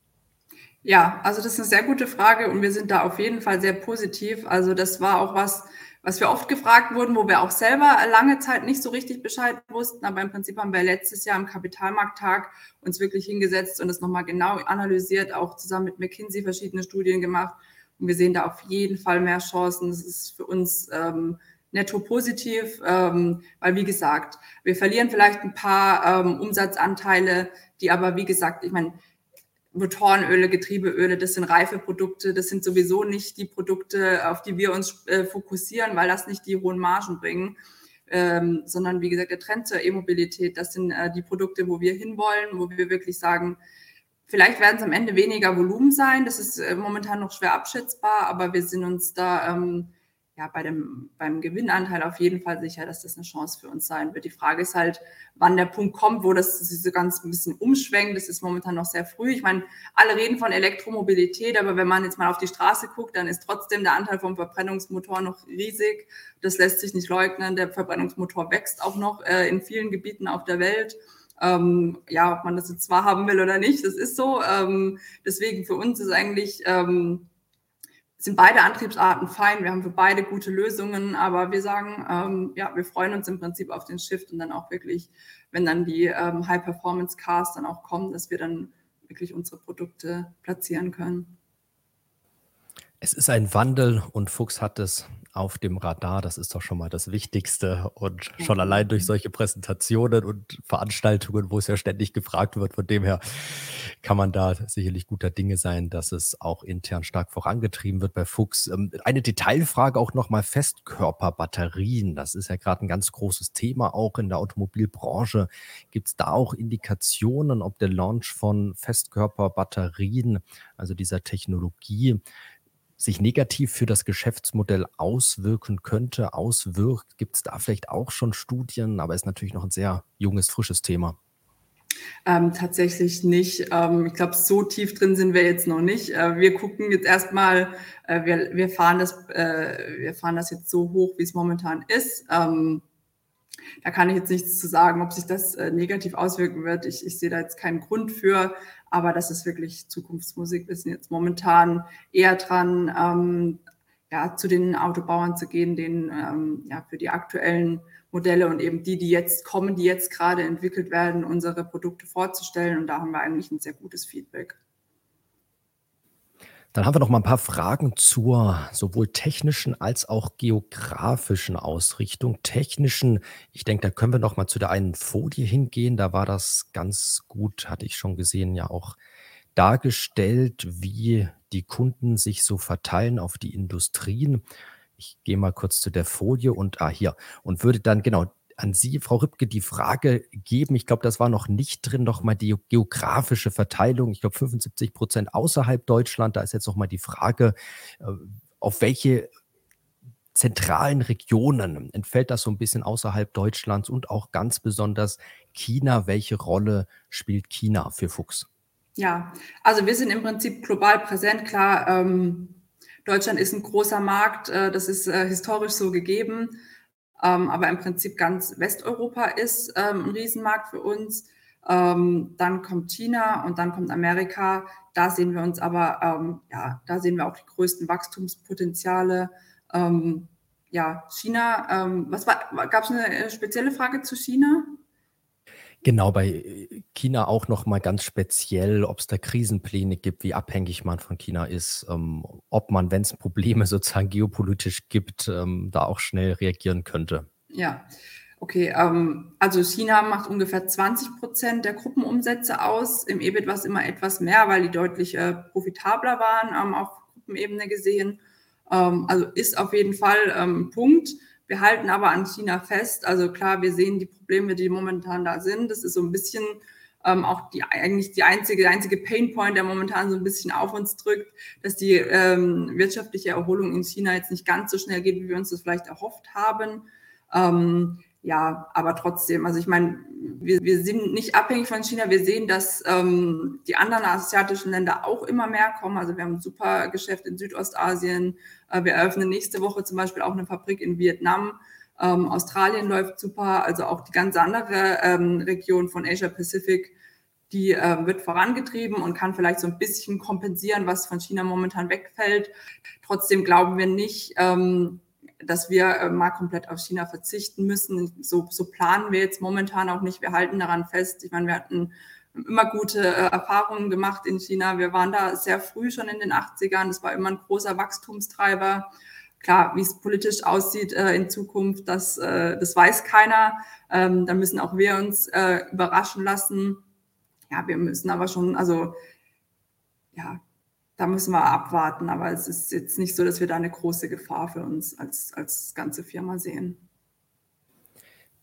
Ja, also das ist eine sehr gute Frage und wir sind da auf jeden Fall sehr positiv. Also das war auch was, was wir oft gefragt wurden, wo wir auch selber lange Zeit nicht so richtig Bescheid wussten. Aber im Prinzip haben wir letztes Jahr am Kapitalmarkttag uns wirklich hingesetzt und das nochmal genau analysiert, auch zusammen mit McKinsey verschiedene Studien gemacht. Und wir sehen da auf jeden Fall mehr Chancen. Das ist für uns ähm, netto positiv, ähm, weil wie gesagt, wir verlieren vielleicht ein paar ähm, Umsatzanteile, die aber wie gesagt, ich meine, Motorenöle, Getriebeöle, das sind reife Produkte, das sind sowieso nicht die Produkte, auf die wir uns äh, fokussieren, weil das nicht die hohen Margen bringen, ähm, sondern wie gesagt, der Trend zur E-Mobilität, das sind äh, die Produkte, wo wir hinwollen, wo wir wirklich sagen, vielleicht werden es am Ende weniger Volumen sein, das ist äh, momentan noch schwer abschätzbar, aber wir sind uns da ähm, ja, bei dem, beim Gewinnanteil auf jeden Fall sicher, dass das eine Chance für uns sein wird. Die Frage ist halt, wann der Punkt kommt, wo das so ganz ein bisschen umschwenkt. Das ist momentan noch sehr früh. Ich meine, alle reden von Elektromobilität, aber wenn man jetzt mal auf die Straße guckt, dann ist trotzdem der Anteil vom Verbrennungsmotor noch riesig. Das lässt sich nicht leugnen. Der Verbrennungsmotor wächst auch noch äh, in vielen Gebieten auf der Welt. Ähm, ja, ob man das jetzt wahrhaben will oder nicht, das ist so. Ähm, deswegen für uns ist eigentlich, ähm, sind beide Antriebsarten fein, wir haben für beide gute Lösungen, aber wir sagen, ähm, ja, wir freuen uns im Prinzip auf den Shift und dann auch wirklich, wenn dann die ähm, High-Performance-Cars dann auch kommen, dass wir dann wirklich unsere Produkte platzieren können. Es ist ein Wandel und Fuchs hat es auf dem Radar. Das ist doch schon mal das Wichtigste. Und schon allein durch solche Präsentationen und Veranstaltungen, wo es ja ständig gefragt wird, von dem her kann man da sicherlich guter Dinge sein, dass es auch intern stark vorangetrieben wird bei Fuchs. Ähm, eine Detailfrage auch nochmal Festkörperbatterien. Das ist ja gerade ein ganz großes Thema auch in der Automobilbranche. Gibt es da auch Indikationen, ob der Launch von Festkörperbatterien, also dieser Technologie, sich negativ für das Geschäftsmodell auswirken könnte, auswirkt? Gibt es da vielleicht auch schon Studien? Aber ist natürlich noch ein sehr junges, frisches Thema. Ähm, tatsächlich nicht. Ähm, ich glaube, so tief drin sind wir jetzt noch nicht. Äh, wir gucken jetzt erstmal, äh, wir, wir, fahren das, äh, wir fahren das jetzt so hoch, wie es momentan ist. Ähm, da kann ich jetzt nichts zu sagen, ob sich das äh, negativ auswirken wird. Ich, ich sehe da jetzt keinen Grund für, aber das ist wirklich Zukunftsmusik. Wir sind jetzt momentan eher dran, ähm, ja, zu den Autobauern zu gehen, denen ähm, ja, für die aktuellen Modelle und eben die, die jetzt kommen, die jetzt gerade entwickelt werden, unsere Produkte vorzustellen. Und da haben wir eigentlich ein sehr gutes Feedback. Dann haben wir noch mal ein paar Fragen zur sowohl technischen als auch geografischen Ausrichtung. Technischen, ich denke, da können wir noch mal zu der einen Folie hingehen. Da war das ganz gut, hatte ich schon gesehen, ja auch dargestellt, wie die Kunden sich so verteilen auf die Industrien. Ich gehe mal kurz zu der Folie und ah hier und würde dann genau an Sie, Frau Rübke, die Frage geben. Ich glaube, das war noch nicht drin, noch mal die geografische Verteilung. Ich glaube, 75 Prozent außerhalb Deutschland. Da ist jetzt noch mal die Frage, äh, auf welche zentralen Regionen entfällt das so ein bisschen außerhalb Deutschlands und auch ganz besonders China. Welche Rolle spielt China für Fuchs? Ja, also wir sind im Prinzip global präsent. Klar, ähm, Deutschland ist ein großer Markt, äh, das ist äh, historisch so gegeben aber im Prinzip ganz Westeuropa ist ähm, ein Riesenmarkt für uns. Ähm, dann kommt China und dann kommt Amerika. Da sehen wir uns aber, ähm, ja, da sehen wir auch die größten Wachstumspotenziale. Ähm, ja, China, ähm, was war, gab es eine spezielle Frage zu China? Genau, bei China auch noch mal ganz speziell, ob es da Krisenpläne gibt, wie abhängig man von China ist, ähm, ob man, wenn es *laughs* Probleme sozusagen geopolitisch gibt, ähm, da auch schnell reagieren könnte. Ja, okay. Ähm, also China macht ungefähr 20 Prozent der Gruppenumsätze aus. Im EBIT war es immer etwas mehr, weil die deutlich äh, profitabler waren, ähm, auf Gruppenebene gesehen. Ähm, also ist auf jeden Fall ähm, ein Punkt. Wir halten aber an China fest. Also klar, wir sehen die Probleme, die momentan da sind. Das ist so ein bisschen ähm, auch die eigentlich die einzige, der einzige Painpoint, der momentan so ein bisschen auf uns drückt, dass die ähm, wirtschaftliche Erholung in China jetzt nicht ganz so schnell geht, wie wir uns das vielleicht erhofft haben. Ähm, ja, aber trotzdem, also ich meine, wir, wir sind nicht abhängig von China. Wir sehen, dass ähm, die anderen asiatischen Länder auch immer mehr kommen. Also wir haben ein super Geschäft in Südostasien. Äh, wir eröffnen nächste Woche zum Beispiel auch eine Fabrik in Vietnam. Ähm, Australien läuft super. Also auch die ganze andere ähm, Region von Asia Pacific, die äh, wird vorangetrieben und kann vielleicht so ein bisschen kompensieren, was von China momentan wegfällt. Trotzdem glauben wir nicht, ähm, dass wir äh, mal komplett auf China verzichten müssen. So, so planen wir jetzt momentan auch nicht. Wir halten daran fest. Ich meine, wir hatten immer gute äh, Erfahrungen gemacht in China. Wir waren da sehr früh schon in den 80ern. Das war immer ein großer Wachstumstreiber. Klar, wie es politisch aussieht äh, in Zukunft, das, äh, das weiß keiner. Ähm, da müssen auch wir uns äh, überraschen lassen. Ja, wir müssen aber schon, also ja, da müssen wir abwarten. Aber es ist jetzt nicht so, dass wir da eine große Gefahr für uns als, als ganze Firma sehen.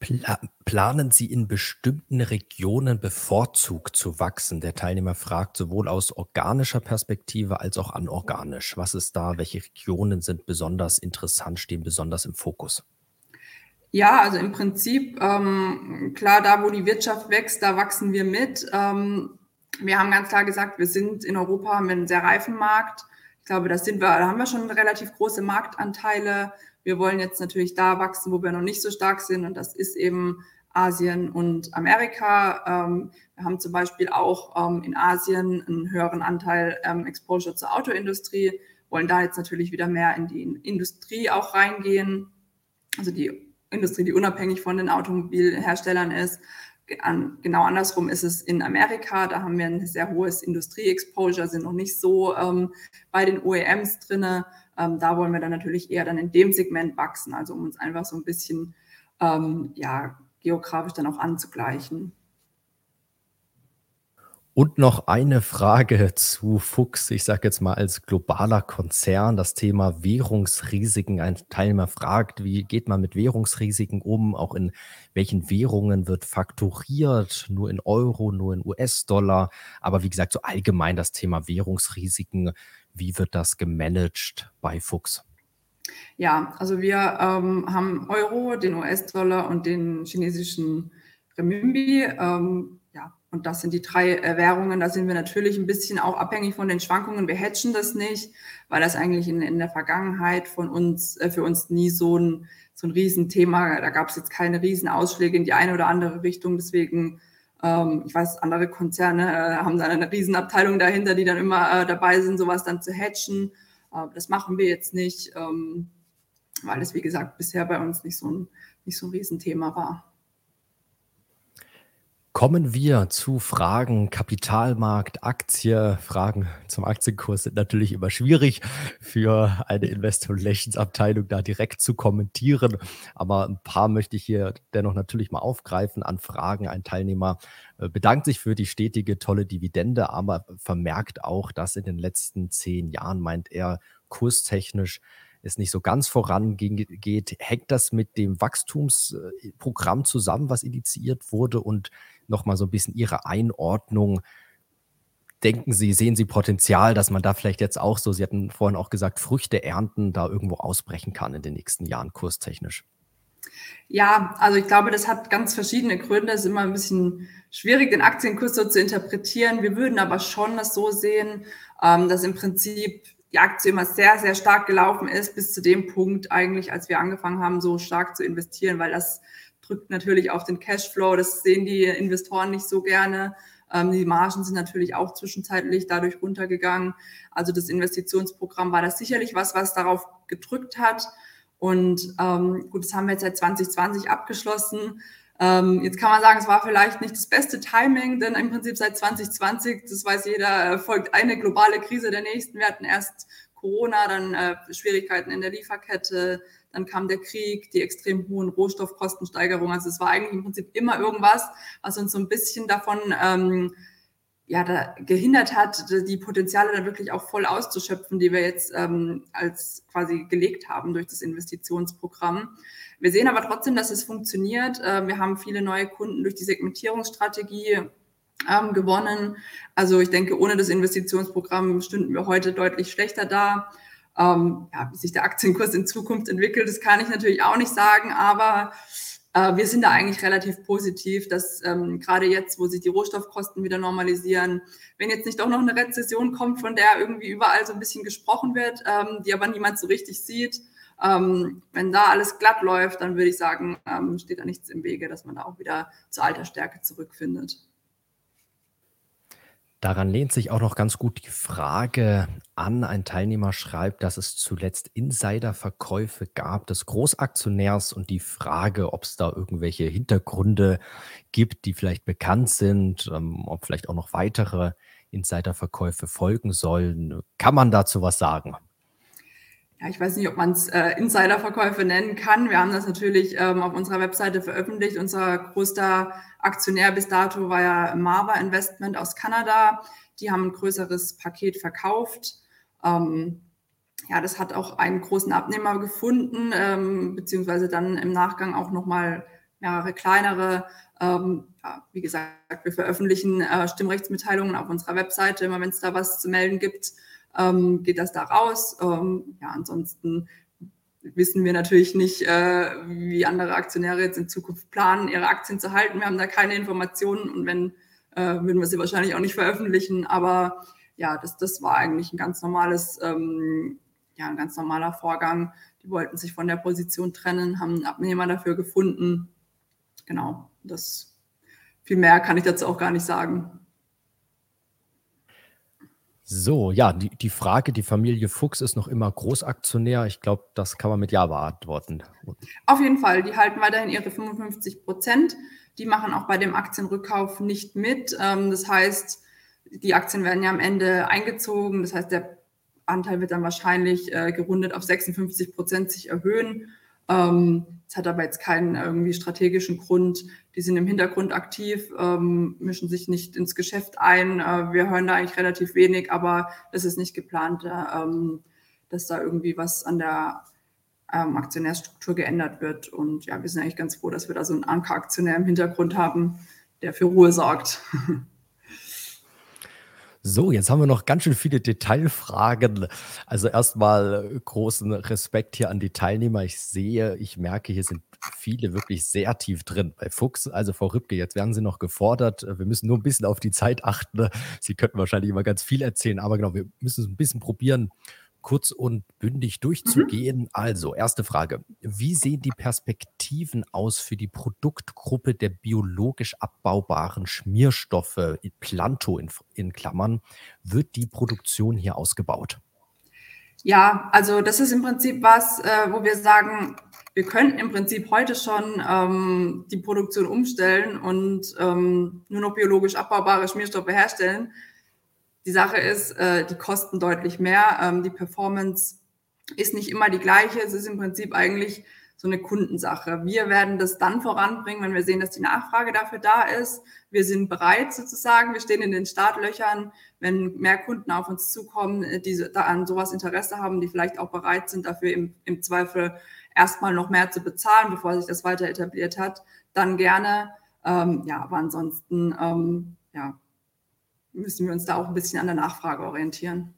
Pla planen Sie in bestimmten Regionen bevorzugt zu wachsen? Der Teilnehmer fragt sowohl aus organischer Perspektive als auch anorganisch. Was ist da? Welche Regionen sind besonders interessant, stehen besonders im Fokus? Ja, also im Prinzip, ähm, klar, da wo die Wirtschaft wächst, da wachsen wir mit. Ähm, wir haben ganz klar gesagt, wir sind in Europa mit einem sehr reifen Markt. Ich glaube, das sind wir, da haben wir schon relativ große Marktanteile. Wir wollen jetzt natürlich da wachsen, wo wir noch nicht so stark sind. Und das ist eben Asien und Amerika. Ähm, wir haben zum Beispiel auch ähm, in Asien einen höheren Anteil ähm, Exposure zur Autoindustrie wollen da jetzt natürlich wieder mehr in die Industrie auch reingehen. Also die Industrie, die unabhängig von den Automobilherstellern ist. Genau andersrum ist es in Amerika. Da haben wir ein sehr hohes Industrie-Exposure, sind noch nicht so ähm, bei den OEMs drinne. Ähm, da wollen wir dann natürlich eher dann in dem Segment wachsen, also um uns einfach so ein bisschen ähm, ja, geografisch dann auch anzugleichen. Und noch eine Frage zu Fuchs. Ich sage jetzt mal als globaler Konzern das Thema Währungsrisiken. Ein Teilnehmer fragt, wie geht man mit Währungsrisiken um? Auch in welchen Währungen wird fakturiert? Nur in Euro, nur in US-Dollar. Aber wie gesagt, so allgemein das Thema Währungsrisiken. Wie wird das gemanagt bei Fuchs? Ja, also wir ähm, haben Euro, den US-Dollar und den chinesischen Renminbi. Ähm, und das sind die drei äh, Währungen. Da sind wir natürlich ein bisschen auch abhängig von den Schwankungen. Wir hedgen das nicht, weil das eigentlich in, in der Vergangenheit von uns, äh, für uns nie so ein, so ein Riesenthema, da gab es jetzt keine Riesenausschläge in die eine oder andere Richtung. Deswegen, ähm, ich weiß, andere Konzerne äh, haben dann eine Riesenabteilung dahinter, die dann immer äh, dabei sind, sowas dann zu hedgen. Äh, das machen wir jetzt nicht, ähm, weil es, wie gesagt, bisher bei uns nicht so ein, nicht so ein Riesenthema war. Kommen wir zu Fragen Kapitalmarkt, Aktie. Fragen zum Aktienkurs sind natürlich immer schwierig für eine Investor Relations Abteilung da direkt zu kommentieren. Aber ein paar möchte ich hier dennoch natürlich mal aufgreifen an Fragen. Ein Teilnehmer äh, bedankt sich für die stetige, tolle Dividende, aber vermerkt auch, dass in den letzten zehn Jahren, meint er, kurstechnisch es nicht so ganz vorangeht. Hängt das mit dem Wachstumsprogramm zusammen, was initiiert wurde und nochmal so ein bisschen Ihre Einordnung. Denken Sie, sehen Sie Potenzial, dass man da vielleicht jetzt auch so, Sie hatten vorhin auch gesagt, Früchte ernten, da irgendwo ausbrechen kann in den nächsten Jahren kurstechnisch? Ja, also ich glaube, das hat ganz verschiedene Gründe. Es ist immer ein bisschen schwierig, den Aktienkurs so zu interpretieren. Wir würden aber schon das so sehen, ähm, dass im Prinzip die Aktie immer sehr, sehr stark gelaufen ist, bis zu dem Punkt eigentlich, als wir angefangen haben, so stark zu investieren, weil das drückt natürlich auf den Cashflow. Das sehen die Investoren nicht so gerne. Ähm, die Margen sind natürlich auch zwischenzeitlich dadurch runtergegangen. Also das Investitionsprogramm war das sicherlich was, was darauf gedrückt hat. Und ähm, gut, das haben wir jetzt seit 2020 abgeschlossen. Ähm, jetzt kann man sagen, es war vielleicht nicht das beste Timing, denn im Prinzip seit 2020, das weiß jeder, folgt eine globale Krise der nächsten. Wir hatten erst Corona, dann äh, Schwierigkeiten in der Lieferkette, dann kam der Krieg, die extrem hohen Rohstoffkostensteigerungen. Also es war eigentlich im Prinzip immer irgendwas, was uns so ein bisschen davon ähm, ja, da gehindert hat, die Potenziale dann wirklich auch voll auszuschöpfen, die wir jetzt ähm, als quasi gelegt haben durch das Investitionsprogramm. Wir sehen aber trotzdem, dass es funktioniert. Äh, wir haben viele neue Kunden durch die Segmentierungsstrategie ähm, gewonnen. Also ich denke, ohne das Investitionsprogramm stünden wir heute deutlich schlechter da. Ähm, ja, wie sich der Aktienkurs in Zukunft entwickelt, das kann ich natürlich auch nicht sagen, aber äh, wir sind da eigentlich relativ positiv, dass ähm, gerade jetzt, wo sich die Rohstoffkosten wieder normalisieren, wenn jetzt nicht doch noch eine Rezession kommt, von der irgendwie überall so ein bisschen gesprochen wird, ähm, die aber niemand so richtig sieht, ähm, wenn da alles glatt läuft, dann würde ich sagen, ähm, steht da nichts im Wege, dass man da auch wieder zur alter Stärke zurückfindet. Daran lehnt sich auch noch ganz gut die Frage an. Ein Teilnehmer schreibt, dass es zuletzt Insiderverkäufe gab des Großaktionärs und die Frage, ob es da irgendwelche Hintergründe gibt, die vielleicht bekannt sind, ähm, ob vielleicht auch noch weitere Insiderverkäufe folgen sollen. Kann man dazu was sagen? Ja, ich weiß nicht, ob man es äh, Insiderverkäufe nennen kann. Wir haben das natürlich ähm, auf unserer Webseite veröffentlicht. Unser größter Aktionär bis dato war ja Marva Investment aus Kanada. Die haben ein größeres Paket verkauft. Ähm, ja, das hat auch einen großen Abnehmer gefunden, ähm, beziehungsweise dann im Nachgang auch nochmal mehrere kleinere. Ähm, ja, wie gesagt, wir veröffentlichen äh, Stimmrechtsmitteilungen auf unserer Webseite, immer wenn es da was zu melden gibt ähm, geht das da raus. Ähm, ja, ansonsten wissen wir natürlich nicht, äh, wie andere Aktionäre jetzt in Zukunft planen, ihre Aktien zu halten. Wir haben da keine Informationen und wenn, äh, würden wir sie wahrscheinlich auch nicht veröffentlichen. Aber ja, das, das war eigentlich ein ganz normales, ähm, ja, ein ganz normaler Vorgang. Die wollten sich von der Position trennen, haben einen Abnehmer dafür gefunden. Genau, das viel mehr kann ich dazu auch gar nicht sagen. So, ja, die, die Frage, die Familie Fuchs ist noch immer Großaktionär. Ich glaube, das kann man mit Ja beantworten. Auf jeden Fall, die halten weiterhin ihre 55 Prozent. Die machen auch bei dem Aktienrückkauf nicht mit. Ähm, das heißt, die Aktien werden ja am Ende eingezogen. Das heißt, der Anteil wird dann wahrscheinlich äh, gerundet auf 56 Prozent sich erhöhen. Ähm, es hat aber jetzt keinen irgendwie strategischen Grund. Die sind im Hintergrund aktiv, ähm, mischen sich nicht ins Geschäft ein. Äh, wir hören da eigentlich relativ wenig, aber es ist nicht geplant, ähm, dass da irgendwie was an der ähm, Aktionärstruktur geändert wird. Und ja, wir sind eigentlich ganz froh, dass wir da so einen Anker-Aktionär im Hintergrund haben, der für Ruhe sorgt. *laughs* So, jetzt haben wir noch ganz schön viele Detailfragen. Also erstmal äh, großen Respekt hier an die Teilnehmer. Ich sehe, ich merke, hier sind viele wirklich sehr tief drin. Bei Fuchs, also Frau Rübke, jetzt werden Sie noch gefordert. Wir müssen nur ein bisschen auf die Zeit achten. Sie könnten wahrscheinlich immer ganz viel erzählen, aber genau, wir müssen es ein bisschen probieren kurz und bündig mhm. durchzugehen. Mhm. Also, erste Frage. Wie sehen die Perspektiven aus für die Produktgruppe der biologisch abbaubaren Schmierstoffe, Planto in, in Klammern? Wird die Produktion hier ausgebaut? Ja, also das ist im Prinzip was, äh, wo wir sagen, wir könnten im Prinzip heute schon ähm, die Produktion umstellen und ähm, nur noch biologisch abbaubare Schmierstoffe herstellen. Die Sache ist, äh, die kosten deutlich mehr. Ähm, die Performance ist nicht immer die gleiche. Es ist im Prinzip eigentlich so eine Kundensache. Wir werden das dann voranbringen, wenn wir sehen, dass die Nachfrage dafür da ist. Wir sind bereit sozusagen. Wir stehen in den Startlöchern. Wenn mehr Kunden auf uns zukommen, äh, die da an sowas Interesse haben, die vielleicht auch bereit sind, dafür im, im Zweifel erstmal noch mehr zu bezahlen, bevor sich das weiter etabliert hat, dann gerne. Ähm, ja, aber ansonsten, ähm, ja, müssen wir uns da auch ein bisschen an der Nachfrage orientieren.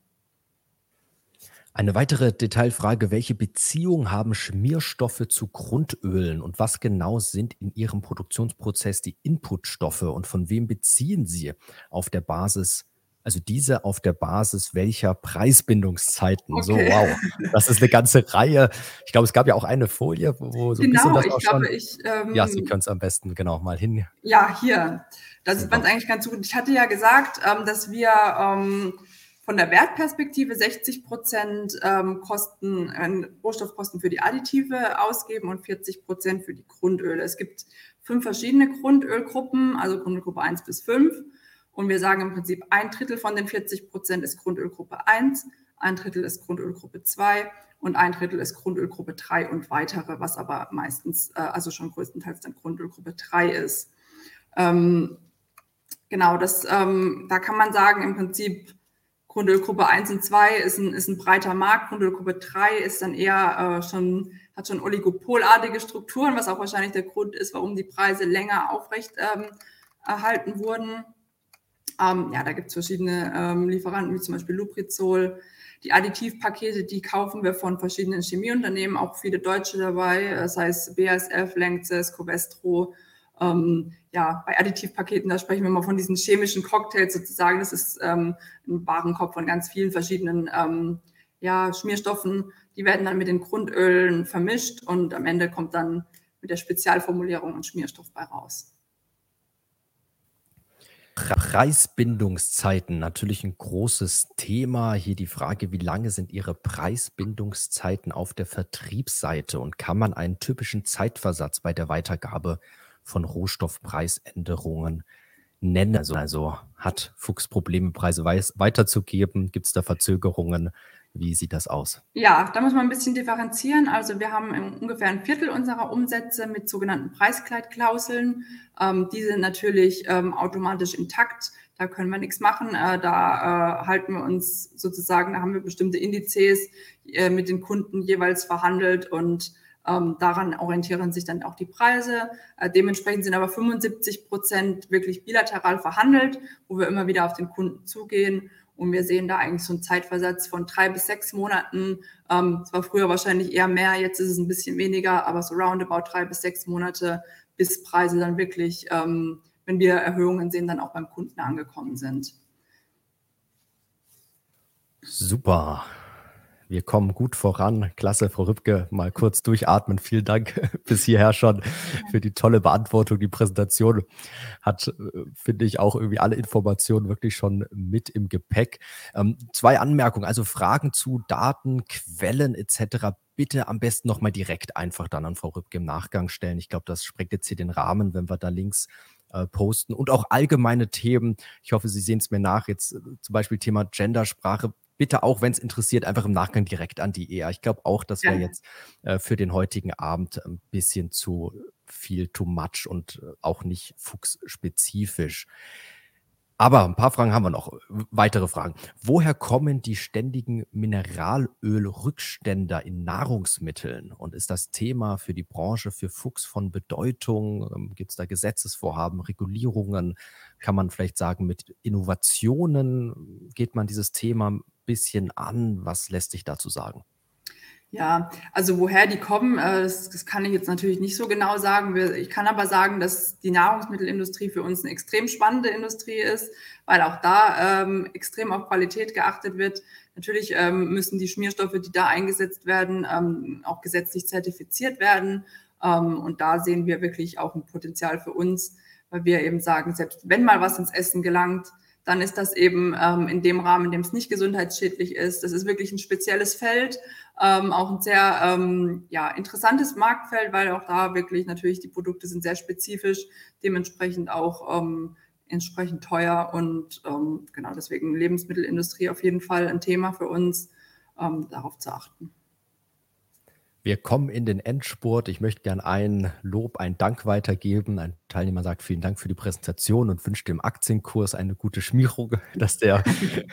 Eine weitere Detailfrage, welche Beziehung haben Schmierstoffe zu Grundölen? Und was genau sind in Ihrem Produktionsprozess die Inputstoffe? Und von wem beziehen Sie auf der Basis, also diese auf der Basis welcher Preisbindungszeiten? Okay. So, wow, das ist eine ganze Reihe. Ich glaube, es gab ja auch eine Folie, wo so genau, ein bisschen das auch glaube, schon... Ich, ähm, ja, Sie können es am besten genau mal hin. Ja, hier. Da sieht man es eigentlich ganz gut. Ich hatte ja gesagt, ähm, dass wir ähm, von der Wertperspektive 60 Prozent ähm, Kosten, äh, Rohstoffkosten für die Additive ausgeben und 40 Prozent für die Grundöle. Es gibt fünf verschiedene Grundölgruppen, also Grundölgruppe 1 bis 5. Und wir sagen im Prinzip, ein Drittel von den 40 Prozent ist Grundölgruppe 1, ein Drittel ist Grundölgruppe 2 und ein Drittel ist Grundölgruppe 3 und weitere, was aber meistens, äh, also schon größtenteils dann Grundölgruppe 3 ist. Ähm, Genau, das, ähm, da kann man sagen, im Prinzip Grundölgruppe 1 und 2 ist ein, ist ein breiter Markt, Grundölgruppe 3 ist dann eher äh, schon, hat schon oligopolartige Strukturen, was auch wahrscheinlich der Grund ist, warum die Preise länger aufrecht ähm, erhalten wurden. Ähm, ja, da gibt es verschiedene ähm, Lieferanten, wie zum Beispiel Luprizol. Die Additivpakete, die kaufen wir von verschiedenen Chemieunternehmen, auch viele Deutsche dabei, das heißt BASF, Lanxess, Covestro, ähm, ja, bei Additivpaketen, da sprechen wir mal von diesen chemischen Cocktails sozusagen. Das ist ähm, ein Warenkorb von ganz vielen verschiedenen ähm, ja, Schmierstoffen. Die werden dann mit den Grundölen vermischt und am Ende kommt dann mit der Spezialformulierung ein Schmierstoff bei raus. Preisbindungszeiten, natürlich ein großes Thema. Hier die Frage, wie lange sind Ihre Preisbindungszeiten auf der Vertriebsseite und kann man einen typischen Zeitversatz bei der Weitergabe von Rohstoffpreisänderungen nennen. Also, also hat Fuchs Probleme, Preise weiterzugeben? Gibt es da Verzögerungen? Wie sieht das aus? Ja, da muss man ein bisschen differenzieren. Also wir haben ungefähr ein Viertel unserer Umsätze mit sogenannten Preiskleidklauseln. Ähm, die sind natürlich ähm, automatisch intakt. Da können wir nichts machen. Äh, da äh, halten wir uns sozusagen, da haben wir bestimmte Indizes äh, mit den Kunden jeweils verhandelt und ähm, daran orientieren sich dann auch die Preise. Äh, dementsprechend sind aber 75 Prozent wirklich bilateral verhandelt, wo wir immer wieder auf den Kunden zugehen. Und wir sehen da eigentlich so einen Zeitversatz von drei bis sechs Monaten. Ähm, es war früher wahrscheinlich eher mehr, jetzt ist es ein bisschen weniger, aber so roundabout drei bis sechs Monate, bis Preise dann wirklich, ähm, wenn wir Erhöhungen sehen, dann auch beim Kunden angekommen sind. Super. Wir kommen gut voran. Klasse, Frau Rübke, mal kurz durchatmen. Vielen Dank *laughs* bis hierher schon für die tolle Beantwortung. Die Präsentation hat, äh, finde ich, auch irgendwie alle Informationen wirklich schon mit im Gepäck. Ähm, zwei Anmerkungen, also Fragen zu Daten, Quellen etc. Bitte am besten nochmal direkt einfach dann an Frau Rübke im Nachgang stellen. Ich glaube, das sprengt jetzt hier den Rahmen, wenn wir da links äh, posten und auch allgemeine Themen. Ich hoffe, Sie sehen es mir nach. Jetzt äh, zum Beispiel Thema Gendersprache bitte auch, wenn es interessiert, einfach im Nachgang direkt an die EA. Ich glaube auch, das wäre ja. jetzt äh, für den heutigen Abend ein bisschen zu viel, too much und äh, auch nicht fuchsspezifisch. Aber ein paar Fragen haben wir noch. Weitere Fragen. Woher kommen die ständigen Mineralölrückstände in Nahrungsmitteln? Und ist das Thema für die Branche, für Fuchs von Bedeutung? Ähm, Gibt es da Gesetzesvorhaben, Regulierungen? Kann man vielleicht sagen, mit Innovationen geht man dieses Thema bisschen an? Was lässt sich dazu sagen? Ja, also woher die kommen, äh, das, das, kann ich jetzt natürlich nicht so genau sagen. Ich kann aber sagen, dass die Nahrungsmittelindustrie für uns eine extrem spannende Industrie ist, weil auch da ähm, extrem auf Qualität geachtet wird. Natürlich ähm, müssen die Schmierstoffe, die da eingesetzt werden, ähm, auch gesetzlich zertifiziert werden. Ähm, und da sehen wir wirklich auch ein Potenzial für uns, weil wir eben sagen, selbst wenn mal was ins Essen gelangt, dann ist das eben ähm, in dem Rahmen, in dem es nicht gesundheitsschädlich ist. Das ist wirklich ein spezielles Feld, ähm, auch ein sehr ähm, ja, interessantes Marktfeld, weil auch da wirklich natürlich die Produkte sind sehr spezifisch, dementsprechend auch ähm, entsprechend teuer und ähm, genau deswegen Lebensmittelindustrie auf jeden Fall ein Thema für uns, ähm, darauf zu achten. Wir kommen in den Endspurt. Ich möchte gern ein Lob, ein Dank weitergeben. Ein Teilnehmer sagt vielen Dank für die Präsentation und wünscht dem Aktienkurs eine gute Schmierung, *laughs* dass der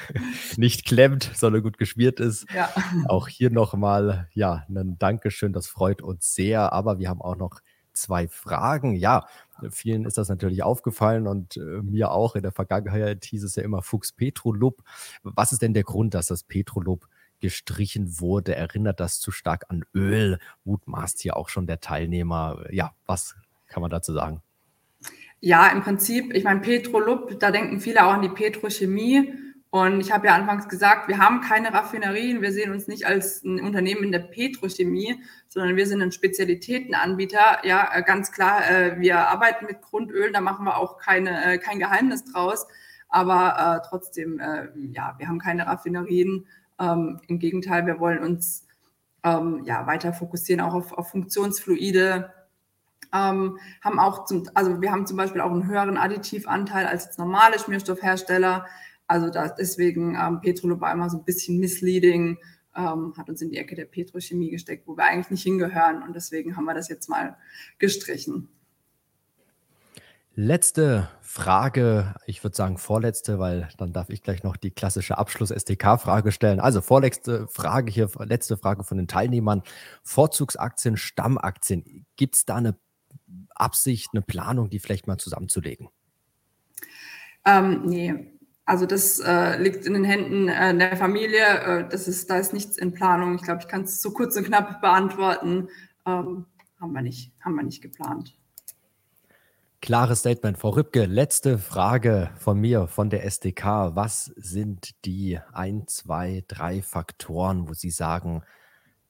*laughs* nicht klemmt, sondern gut geschmiert ist. Ja. Auch hier nochmal, ja, ein Dankeschön. Das freut uns sehr. Aber wir haben auch noch zwei Fragen. Ja, vielen ist das natürlich aufgefallen und äh, mir auch. In der Vergangenheit hieß es ja immer Fuchs Petrolub. Was ist denn der Grund, dass das Petrolub gestrichen wurde. Erinnert das zu stark an Öl? Mutmaßt hier auch schon der Teilnehmer. Ja, was kann man dazu sagen? Ja, im Prinzip, ich meine, Petrolub, da denken viele auch an die Petrochemie. Und ich habe ja anfangs gesagt, wir haben keine Raffinerien, wir sehen uns nicht als ein Unternehmen in der Petrochemie, sondern wir sind ein Spezialitätenanbieter. Ja, äh, ganz klar, äh, wir arbeiten mit Grundöl, da machen wir auch keine, äh, kein Geheimnis draus. Aber äh, trotzdem, äh, ja, wir haben keine Raffinerien ähm, Im Gegenteil, wir wollen uns ähm, ja, weiter fokussieren auch auf, auf Funktionsfluide. Ähm, haben auch zum, also wir haben zum Beispiel auch einen höheren Additivanteil als normale Schmierstoffhersteller. Also da, deswegen ähm, Petrolub war immer so ein bisschen misleading, ähm, hat uns in die Ecke der Petrochemie gesteckt, wo wir eigentlich nicht hingehören. Und deswegen haben wir das jetzt mal gestrichen. Letzte Frage, ich würde sagen vorletzte, weil dann darf ich gleich noch die klassische Abschluss-SDK-Frage stellen. Also vorletzte Frage hier, letzte Frage von den Teilnehmern. Vorzugsaktien, Stammaktien. Gibt es da eine Absicht, eine Planung, die vielleicht mal zusammenzulegen? Ähm, nee, also das äh, liegt in den Händen äh, der Familie. Äh, das ist, da ist nichts in Planung. Ich glaube, ich kann es so kurz und knapp beantworten. Ähm, haben wir nicht, haben wir nicht geplant. Klares Statement. Frau Rübke, letzte Frage von mir, von der SDK. Was sind die ein, zwei, drei Faktoren, wo Sie sagen,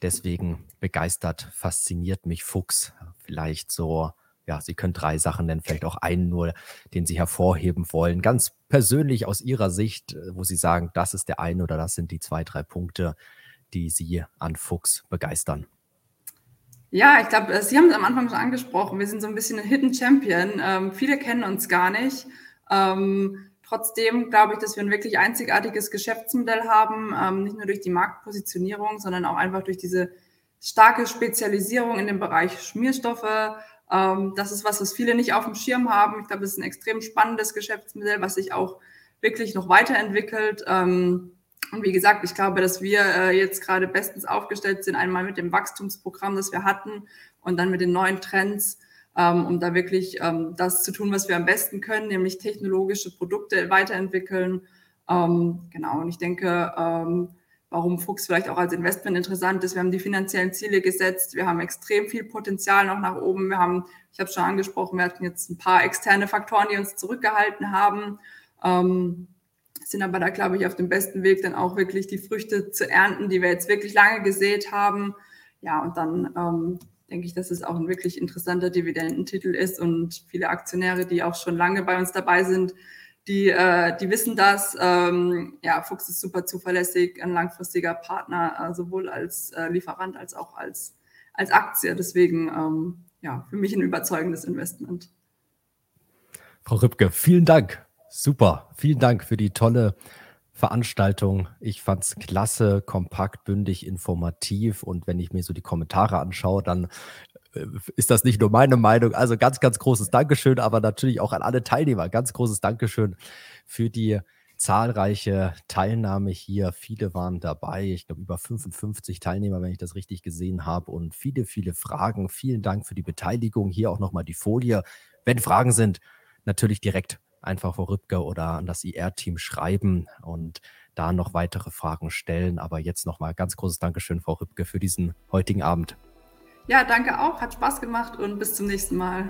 deswegen begeistert, fasziniert mich Fuchs? Vielleicht so, ja, Sie können drei Sachen nennen, vielleicht auch einen nur, den Sie hervorheben wollen. Ganz persönlich aus Ihrer Sicht, wo Sie sagen, das ist der eine oder das sind die zwei, drei Punkte, die Sie an Fuchs begeistern. Ja, ich glaube, Sie haben es am Anfang schon angesprochen. Wir sind so ein bisschen ein Hidden Champion. Ähm, viele kennen uns gar nicht. Ähm, trotzdem glaube ich, dass wir ein wirklich einzigartiges Geschäftsmodell haben, ähm, nicht nur durch die Marktpositionierung, sondern auch einfach durch diese starke Spezialisierung in dem Bereich Schmierstoffe. Ähm, das ist was, was viele nicht auf dem Schirm haben. Ich glaube, es ist ein extrem spannendes Geschäftsmodell, was sich auch wirklich noch weiterentwickelt. Ähm, und wie gesagt, ich glaube, dass wir äh, jetzt gerade bestens aufgestellt sind, einmal mit dem Wachstumsprogramm, das wir hatten und dann mit den neuen Trends, ähm, um da wirklich ähm, das zu tun, was wir am besten können, nämlich technologische Produkte weiterentwickeln. Ähm, genau, und ich denke, warum Fuchs vielleicht auch als Investment interessant ist, wir haben die finanziellen Ziele gesetzt, wir haben extrem viel Potenzial noch nach oben, wir haben, ich habe es schon angesprochen, wir hatten jetzt ein paar externe Faktoren, die uns zurückgehalten haben. Sind aber da, glaube ich, auf dem besten Weg, dann auch wirklich die Früchte zu ernten, die wir jetzt wirklich lange gesät haben. Ja, und dann ähm, denke ich, dass es auch ein wirklich interessanter Dividendentitel ist und viele Aktionäre, die auch schon lange bei uns dabei sind, die, äh, die wissen das. Ähm, ja, Fuchs ist super zuverlässig, ein langfristiger Partner, äh, sowohl als äh, Lieferant als auch als, als Aktie. Deswegen, ähm, ja, für mich ein überzeugendes Investment. Frau Rübke, vielen Dank. Super. Vielen Dank für die tolle Veranstaltung. Ich fand es klasse, kompakt, bündig, informativ. Und wenn ich mir so die Kommentare anschaue, dann äh, ist das nicht nur meine Meinung. Also ganz, ganz großes Dankeschön, aber natürlich auch an alle Teilnehmer. Ganz großes Dankeschön für die zahlreiche Teilnahme hier. Viele waren dabei. Ich glaube, über 55 Teilnehmer, wenn ich das richtig gesehen habe. Und viele, viele Fragen. Vielen Dank für die Beteiligung. Hier auch nochmal die Folie. Wenn Fragen sind, natürlich direkt einfach Frau Rübke oder an das IR-Team schreiben und da noch weitere Fragen stellen. Aber jetzt nochmal ganz großes Dankeschön, Frau Rübke, für diesen heutigen Abend. Ja, danke auch. Hat Spaß gemacht und bis zum nächsten Mal.